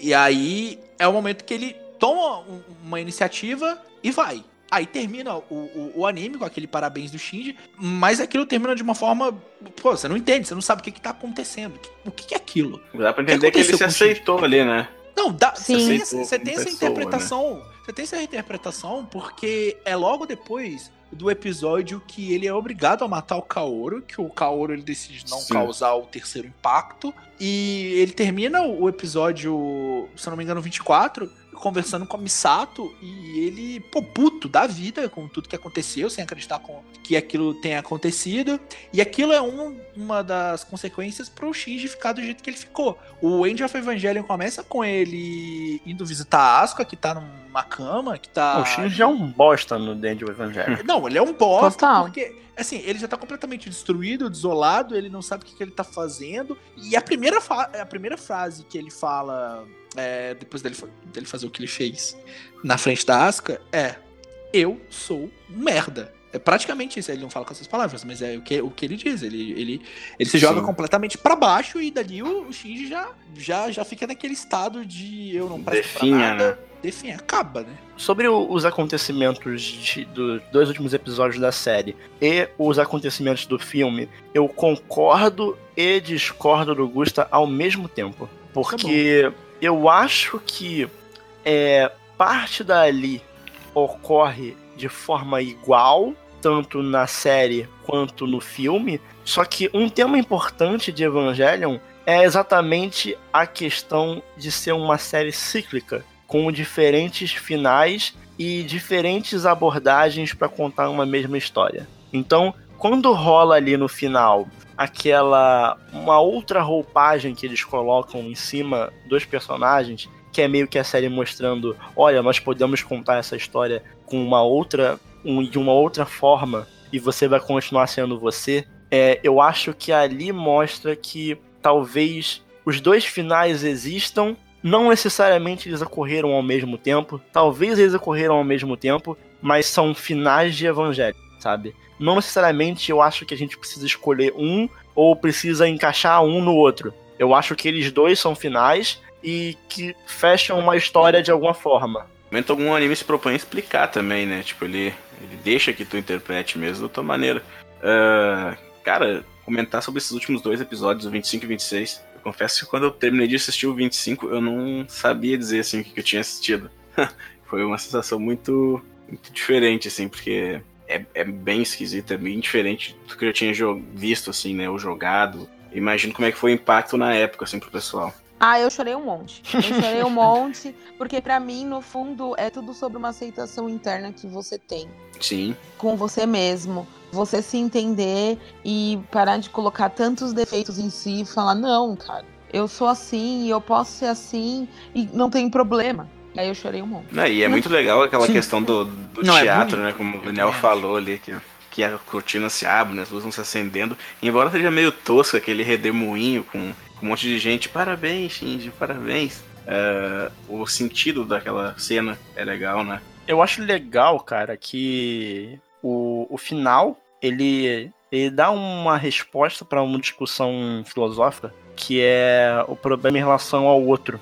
Speaker 3: E aí é o momento que ele toma uma iniciativa e vai. Aí termina o, o, o, anime com aquele parabéns do Shinji, mas aquilo termina de uma forma. Pô, você não entende, você não sabe o que, que tá acontecendo. O que, que é aquilo?
Speaker 4: Dá pra entender que, que ele se aceitou ali, né?
Speaker 3: Não, dá, Sim. Você, você tem essa pessoa, interpretação. Né? Você tem essa interpretação porque é logo depois do episódio que ele é obrigado a matar o Kaoru, que o Kaoru ele decide não Sim. causar o terceiro impacto. E ele termina o episódio, se não me engano, 24, conversando com a Misato e ele, pô, puto da vida com tudo que aconteceu, sem acreditar com que aquilo tenha acontecido. E aquilo é um, uma das consequências pro Shinji ficar do jeito que ele ficou. O End of Evangelion começa com ele indo visitar a Asuka, que tá numa cama, que tá.
Speaker 1: O Shinji é um bosta no End of Evangelion.
Speaker 3: Não, ele é um bosta Total. porque assim, ele já tá completamente destruído, desolado, ele não sabe o que, que ele tá fazendo. E a primeira, a primeira frase que ele fala é, depois dele, dele fazer o que ele fez na frente da Asuka, é: Eu sou um merda. É praticamente isso. Ele não fala com essas palavras, mas é o que, o que ele diz. Ele, ele, ele se joga completamente para baixo e dali o, o Shinji já, já, já fica naquele estado de eu não presto Definha, pra nada. Né? Definha, acaba, né?
Speaker 1: Sobre o, os acontecimentos de, dos dois últimos episódios da série e os acontecimentos do filme, eu concordo e discordo do Gusta ao mesmo tempo. Porque. Tá eu acho que é, parte dali ocorre de forma igual, tanto na série quanto no filme. Só que um tema importante de Evangelion é exatamente a questão de ser uma série cíclica, com diferentes finais e diferentes abordagens para contar uma mesma história. Então, quando rola ali no final aquela uma outra roupagem que eles colocam em cima dos personagens, que é meio que a série mostrando, olha, nós podemos contar essa história com uma outra um, de uma outra forma e você vai continuar sendo você. É, eu acho que ali mostra que talvez os dois finais existam, não necessariamente eles ocorreram ao mesmo tempo, talvez eles ocorreram ao mesmo tempo, mas são finais de evangelho, sabe? Não necessariamente eu acho que a gente precisa escolher um ou precisa encaixar um no outro. Eu acho que eles dois são finais e que fecham uma história de alguma forma.
Speaker 4: Momento algum anime se propõe a explicar também, né? Tipo, ele, ele deixa que tu interprete mesmo da tua maneira. Uh, cara, comentar sobre esses últimos dois episódios, o 25 e 26. Eu confesso que quando eu terminei de assistir o 25, eu não sabia dizer assim o que eu tinha assistido. Foi uma sensação muito, muito diferente, assim, porque é, é bem esquisito, é bem diferente do que eu tinha visto, assim, né? O jogado. Imagino como é que foi o impacto na época, assim, pro pessoal.
Speaker 2: Ah, eu chorei um monte. Eu chorei um monte, porque para mim, no fundo, é tudo sobre uma aceitação interna que você tem.
Speaker 4: Sim.
Speaker 2: Com você mesmo. Você se entender e parar de colocar tantos defeitos em si e falar, não, cara, eu sou assim, eu posso ser assim e não tem problema. Aí eu chorei um monte.
Speaker 4: É, e é muito legal aquela Sim. questão do, do Não, é teatro, é né? Como o Daniel falou ali, que, que a cortina se abre, né, as luzes vão se acendendo. E embora seja meio tosco aquele redemoinho com, com um monte de gente, parabéns, Shinji, parabéns. Uh, o sentido daquela cena é legal, né?
Speaker 1: Eu acho legal, cara, que o, o final ele, ele dá uma resposta para uma discussão filosófica que é o problema em relação ao outro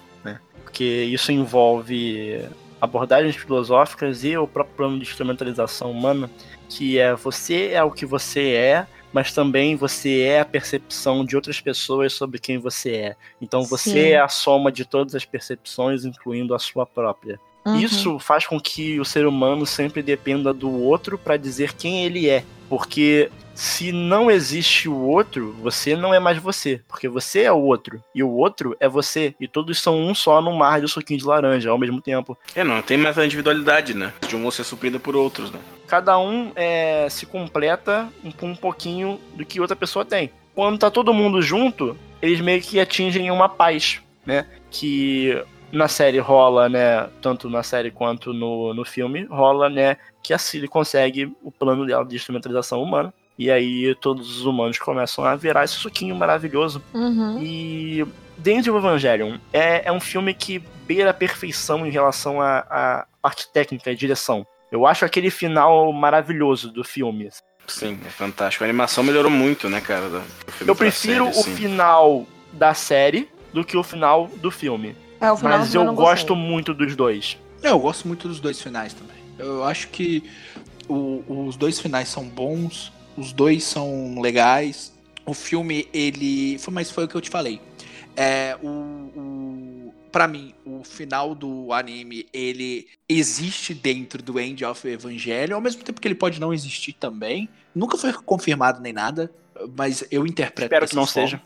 Speaker 1: porque isso envolve abordagens filosóficas e o próprio plano de instrumentalização humana, que é você é o que você é, mas também você é a percepção de outras pessoas sobre quem você é. Então você Sim. é a soma de todas as percepções, incluindo a sua própria.
Speaker 2: Uhum.
Speaker 1: Isso faz com que o ser humano sempre dependa do outro para dizer quem ele é. Porque se não existe o outro, você não é mais você. Porque você é o outro. E o outro é você. E todos são um só no mar de suquinho de laranja ao mesmo tempo.
Speaker 4: É, não tem mais a individualidade, né? De um ser suprida por outros, né?
Speaker 1: Cada um é, se completa um, um pouquinho do que outra pessoa tem. Quando tá todo mundo junto, eles meio que atingem uma paz, né? Que na série rola, né? Tanto na série quanto no, no filme, rola, né? Que a Cilly consegue o plano dela de instrumentalização humana. E aí todos os humanos começam a virar esse suquinho maravilhoso.
Speaker 2: Uhum.
Speaker 1: E Danger of Evangelion é, é um filme que beira a perfeição em relação à parte técnica e direção. Eu acho aquele final maravilhoso do filme.
Speaker 4: Sim, é fantástico. A animação melhorou muito, né, cara? do filme
Speaker 1: Eu prefiro
Speaker 4: série,
Speaker 1: o
Speaker 4: assim.
Speaker 1: final da série do que o final do filme.
Speaker 2: É, o final
Speaker 1: Mas
Speaker 2: eu
Speaker 1: gosto
Speaker 2: gostei.
Speaker 1: muito dos dois.
Speaker 3: É, eu gosto muito dos dois finais também. Eu acho que o- os dois finais são bons, os dois são legais. O filme, ele. Foi, mas foi o que eu te falei. É, o, o, pra mim, o final do anime, ele existe dentro do End of Evangelho, ao mesmo tempo que ele pode não existir também. Nunca foi confirmado nem nada, mas eu interpreto
Speaker 1: Espero
Speaker 3: dessa
Speaker 1: que não
Speaker 3: forma.
Speaker 1: seja.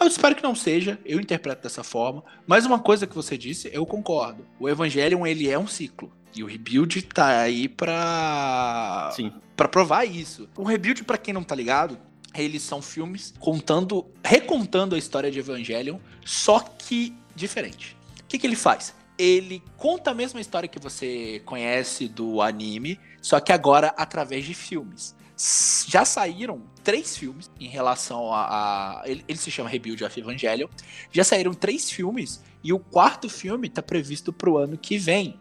Speaker 3: Eu espero que não seja, eu interpreto dessa forma. Mas uma coisa que você disse, eu concordo. O Evangelion, ele é um ciclo. E o Rebuild tá aí pra...
Speaker 1: Sim.
Speaker 3: pra provar isso. O Rebuild, pra quem não tá ligado, eles são filmes contando, recontando a história de Evangelion, só que diferente. O que, que ele faz? Ele conta a mesma história que você conhece do anime, só que agora através de filmes. Já saíram três filmes em relação a. a- ele, ele se chama Rebuild of Evangelion. Já saíram três filmes e o quarto filme tá previsto pro ano que vem.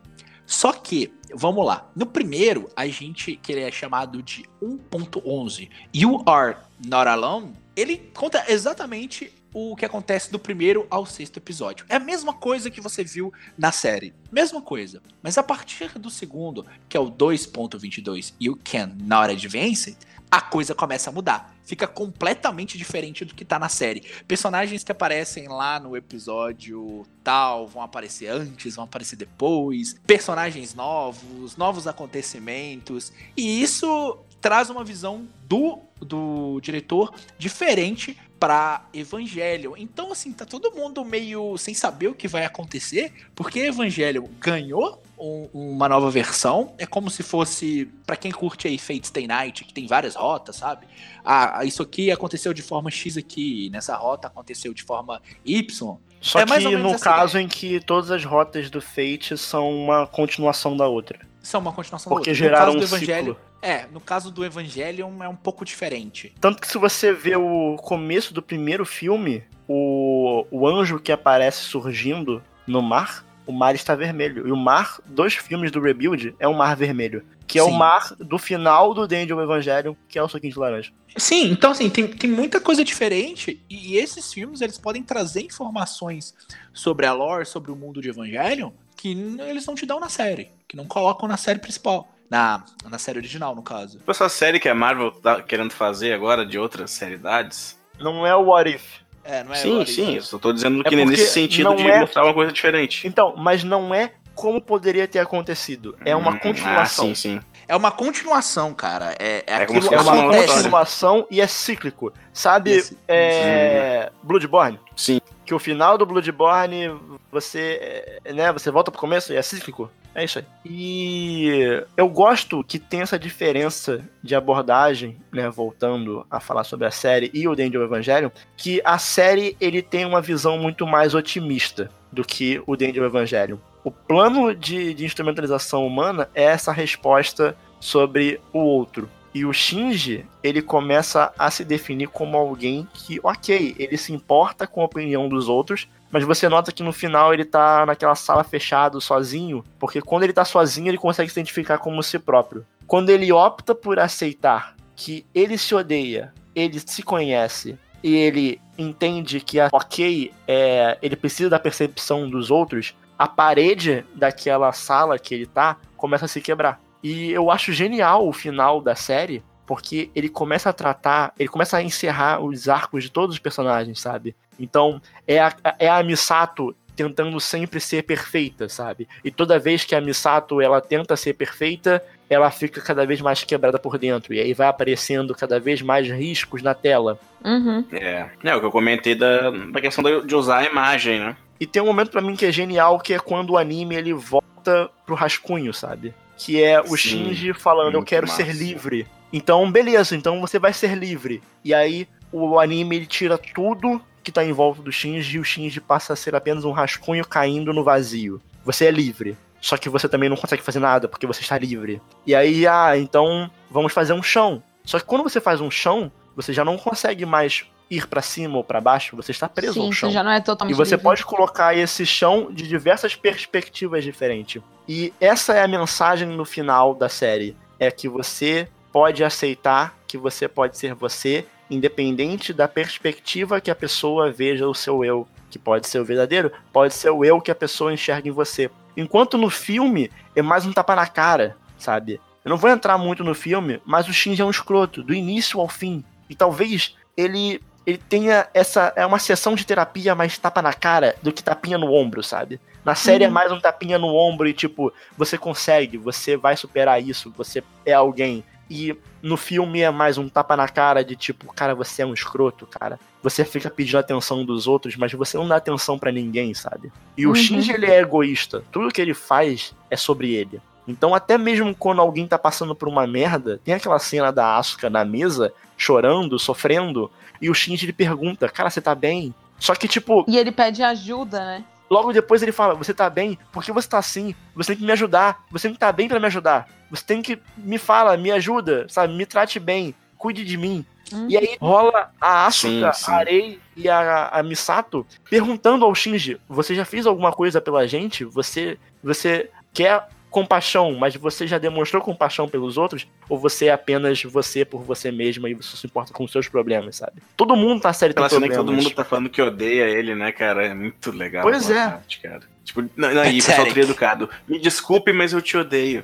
Speaker 3: Só que, vamos lá. No primeiro, a gente, que ele é chamado de 1.11, You Are Not Alone, ele conta exatamente o que acontece do primeiro ao sexto episódio. É a mesma coisa que você viu na série. Mesma coisa. Mas a partir do segundo, que é o 2.22, You Can Not Advance a coisa começa a mudar. Fica completamente diferente do que tá na série. Personagens que aparecem lá no episódio tal vão aparecer antes, vão aparecer depois. Personagens novos, novos acontecimentos. E isso traz uma visão do, do diretor diferente para Evangelho. Então, assim, tá todo mundo meio sem saber o que vai acontecer, porque Evangelho ganhou um- uma nova versão. É como se fosse, para quem curte aí Fate Stay Night, que tem várias rotas, sabe? Ah, isso aqui aconteceu de forma X aqui, nessa rota aconteceu de forma Y.
Speaker 1: Só
Speaker 3: É mais
Speaker 1: que no caso em que todas as rotas do Fate são uma continuação da outra.
Speaker 3: São uma continuação
Speaker 1: Porque
Speaker 3: da outra.
Speaker 1: geraram
Speaker 3: no
Speaker 1: um
Speaker 3: caso do Evangelho,
Speaker 1: ciclo.
Speaker 3: É, no caso do Evangelion é um pouco diferente.
Speaker 1: Tanto que se você vê o começo do primeiro filme, o, o anjo que aparece surgindo no mar, o mar está vermelho. E o mar dos filmes do Rebuild é um mar vermelho. Que é o
Speaker 3: Sim.
Speaker 1: mar do final do Danger Evangelion, que é o suquinho de laranja.
Speaker 3: Sim, então assim, tem, tem muita coisa diferente e, e esses filmes eles podem trazer informações sobre a lore, sobre o mundo de Evangelion que eles não te dão na série, que não colocam na série principal, na, na série original, no caso.
Speaker 4: Essa série que a Marvel tá querendo fazer agora de outras seriedades.
Speaker 1: Não é o What If.
Speaker 3: É, não é
Speaker 4: sim, sim,
Speaker 3: né?
Speaker 4: eu só tô dizendo
Speaker 1: É
Speaker 4: que
Speaker 1: porque
Speaker 4: nesse sentido de
Speaker 1: é-
Speaker 4: mostrar uma coisa diferente.
Speaker 1: Então, mas não é como poderia ter acontecido. É uma
Speaker 4: Hum,
Speaker 1: continuação.
Speaker 4: Ah, sim, sim.
Speaker 3: É uma continuação, cara. É, é,
Speaker 4: É como
Speaker 3: aquilo
Speaker 4: se
Speaker 1: É
Speaker 4: fosse
Speaker 1: uma
Speaker 3: acontece.
Speaker 1: continuação e é cíclico. Sabe,
Speaker 3: Esse-
Speaker 1: é... Bloodborne?
Speaker 4: Sim.
Speaker 1: Que o final do Bloodborne, você, é, né, você volta pro começo e é cíclico. É isso aí. E eu gosto que tem essa diferença de abordagem, né, voltando a falar sobre a série e o Danger Evangelion, que a série ele tem uma visão muito mais otimista do que o Danger Evangelion. O plano de, de instrumentalização humana é essa resposta sobre o outro. E o Shinji, ele começa a se definir como alguém que, ok, ele se importa com a opinião dos outros, mas você nota que no final ele tá naquela sala fechado, sozinho, porque quando ele tá sozinho ele consegue se identificar como si próprio. Quando ele opta por aceitar que ele se odeia, ele se conhece e ele entende que, ok, é, ele precisa da percepção dos outros, a parede daquela sala que ele tá começa a se quebrar. E eu acho genial o final da série, porque ele começa a tratar, ele começa a encerrar os arcos de todos os personagens, sabe? Então, é a, é a Misato tentando sempre ser perfeita, sabe? E toda vez que a Misato ela tenta ser perfeita, ela fica cada vez mais quebrada por dentro. E aí vai aparecendo cada vez mais riscos na tela.
Speaker 2: Uhum.
Speaker 4: É. É o que eu comentei da, da questão de usar a imagem, né?
Speaker 1: E tem um momento para mim que é genial, que é quando o anime ele volta pro rascunho, sabe? Que é o
Speaker 4: Sim,
Speaker 1: Shinji falando, eu quero
Speaker 4: massa.
Speaker 1: ser livre. Então, beleza, então você vai ser livre. E aí o anime ele tira tudo que tá em volta do Shinji e o Shinji passa a ser apenas um rascunho caindo no vazio. Você é livre. Só que você também não consegue fazer nada porque você está livre. E aí, ah, então vamos fazer um chão. Só que quando você faz um chão, você já não consegue mais ir pra cima ou pra baixo, você está preso
Speaker 2: Sim,
Speaker 1: ao chão.
Speaker 2: você já não é
Speaker 1: E
Speaker 2: totalmente
Speaker 1: você
Speaker 2: livre.
Speaker 1: pode colocar esse chão de diversas perspectivas diferentes. E essa é a mensagem no final da série. É que você pode aceitar que você pode ser você, independente da perspectiva que a pessoa veja o seu eu. Que pode ser o verdadeiro, pode ser o eu que a pessoa enxerga em você. Enquanto no filme é mais um tapa na cara, sabe? Eu não vou entrar muito no filme, mas o Shinji é um escroto, do início ao fim. E talvez ele ele tenha essa. É uma sessão de terapia mais tapa na cara do que tapinha no ombro, sabe? Na série é
Speaker 2: Uhum.
Speaker 1: mais um tapinha no ombro e tipo, você consegue, você vai superar isso, você é alguém. E no filme é mais um tapa na cara de tipo, cara, você é um escroto, cara. Você fica pedindo atenção dos outros, mas você não dá atenção pra ninguém, sabe? E o
Speaker 2: Uhum.
Speaker 1: Shinji, ele é egoísta. Tudo que ele faz é sobre ele. Então, até mesmo quando alguém tá passando por uma merda, tem aquela cena da Asuka na mesa, chorando, sofrendo, e o Shinji ele pergunta, cara, você tá bem? Só que, tipo,
Speaker 2: E ele pede ajuda, né?
Speaker 1: logo depois ele fala, você tá bem? Por que você tá assim? Você tem que me ajudar. Você tem que tá bem pra me ajudar. Você tem que me fala, me ajuda, sabe? Me trate bem, cuide de mim.
Speaker 2: Hum.
Speaker 1: E aí rola a Asuka,
Speaker 4: Sim, sim.
Speaker 1: a Arei e a, a Misato perguntando ao Shinji: Você já fez alguma coisa pela gente? Você, você quer compaixão, mas você já demonstrou compaixão pelos outros? Ou você é apenas você por você mesma e você se importa com os seus problemas, sabe? Todo mundo na
Speaker 4: Aquela cena que todo mundo tá falando que odeia ele, né, cara? É muito legal.
Speaker 1: Pois é.
Speaker 4: parte, cara. Tipo, não, não, e o pessoal
Speaker 3: Pathetic.
Speaker 4: educado. Me desculpe, mas eu te odeio.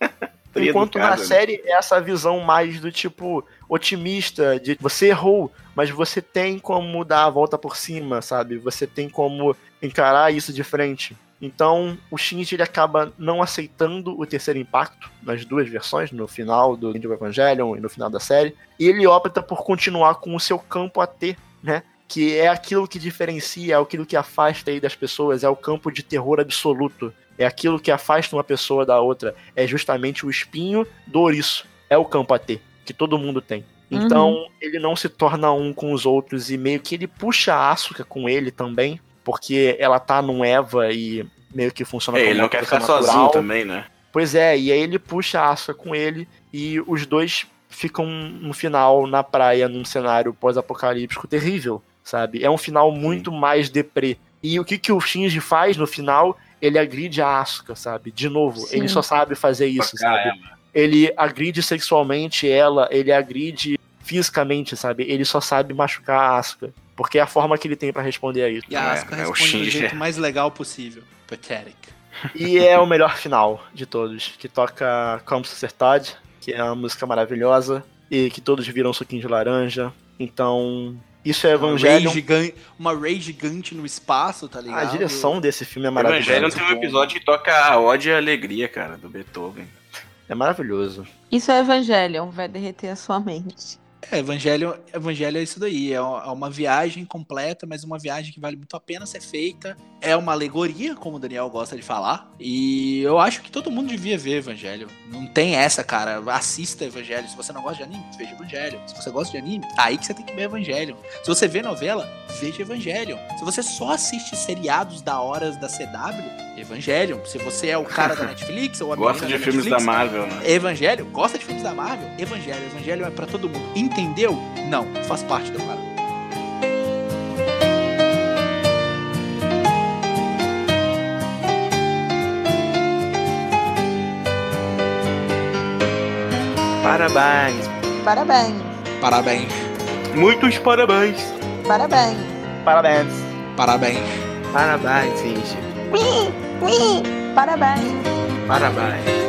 Speaker 1: Enquanto na
Speaker 4: Trieducado, né?
Speaker 1: série é essa visão mais do tipo otimista, de você errou, mas você tem como dar a volta por cima, sabe? Você tem como encarar isso de frente. Então, o Shinji ele acaba não aceitando o terceiro impacto nas duas versões, no final do End of Evangelion e no final da série, e ele opta por continuar com o seu campo AT, né? Que é aquilo que diferencia, é aquilo que afasta aí das pessoas, é o campo de terror absoluto. É aquilo que afasta uma pessoa da outra. É justamente o espinho do ouriço. É o campo AT, que todo mundo tem. Então, ele não se torna um com os outros e meio que ele puxa a Asuka com ele também, porque ela tá num Eva e meio que funciona
Speaker 4: É,
Speaker 1: como
Speaker 4: ele não quer ficar sozinho
Speaker 1: natural.
Speaker 4: também, né?
Speaker 1: Pois é, e aí ele puxa a Asuka com ele e os dois ficam no final na praia num cenário pós-apocalíptico terrível, sabe? É um final muito mais deprê. E o que que o Shinji faz no final? Ele agride a Asuka, sabe? De novo,
Speaker 2: Sim.
Speaker 1: ele só sabe fazer isso, sabe?
Speaker 4: ela.
Speaker 1: Ele agride sexualmente ela, ele agride fisicamente, sabe? Ele só sabe machucar a Asuka. Porque é a forma que ele tem pra responder a isso.
Speaker 3: E a
Speaker 4: É,
Speaker 3: Asuka
Speaker 4: é o
Speaker 3: responde do
Speaker 4: Shinji.
Speaker 3: jeito mais legal possível. Pathetic.
Speaker 1: E é o melhor final de todos, que toca Como Todd, que é uma música maravilhosa, e que todos viram suquinho de laranja. Então, isso é Evangelho.
Speaker 3: gigante, uma Ray gigante no espaço, tá ligado?
Speaker 1: A direção desse filme é
Speaker 4: O Evangelho
Speaker 1: maravilhosa.
Speaker 4: tem um episódio que toca a ódio e a alegria, cara, do Beethoven.
Speaker 1: É maravilhoso.
Speaker 2: Isso é Evangelion, vai derreter a sua mente.
Speaker 3: É, Evangelho, Evangelho é isso daí. É uma é uma viagem completa, mas uma viagem que vale muito a pena ser feita. É uma alegoria, como o Daniel gosta de falar. E eu acho que todo mundo devia ver Evangelho. Não tem essa, cara. Assista Evangelho. Se você não gosta de anime, veja Evangelho. Se você gosta de anime, aí que você tem que ver Evangelho. Se você vê novela, veja Evangelho. Se você só assiste seriados da horas da CW, Evangelho. Se você é o cara da Netflix ou a
Speaker 4: Gosta de filmes da
Speaker 3: Netflix,
Speaker 4: Marvel, né?
Speaker 3: Evangelho? Gosta de filmes da Marvel? Evangelho. Evangelho é pra todo mundo. Entendeu? Não. Faz parte da parada.
Speaker 4: Parabéns.
Speaker 2: Parabéns,
Speaker 3: Parabéns.
Speaker 4: Muitos parabéns.
Speaker 2: parabéns.
Speaker 1: Parabéns.
Speaker 3: Parabéns.
Speaker 4: Parabéns, gente.
Speaker 2: Parabéns.
Speaker 4: Parabéns.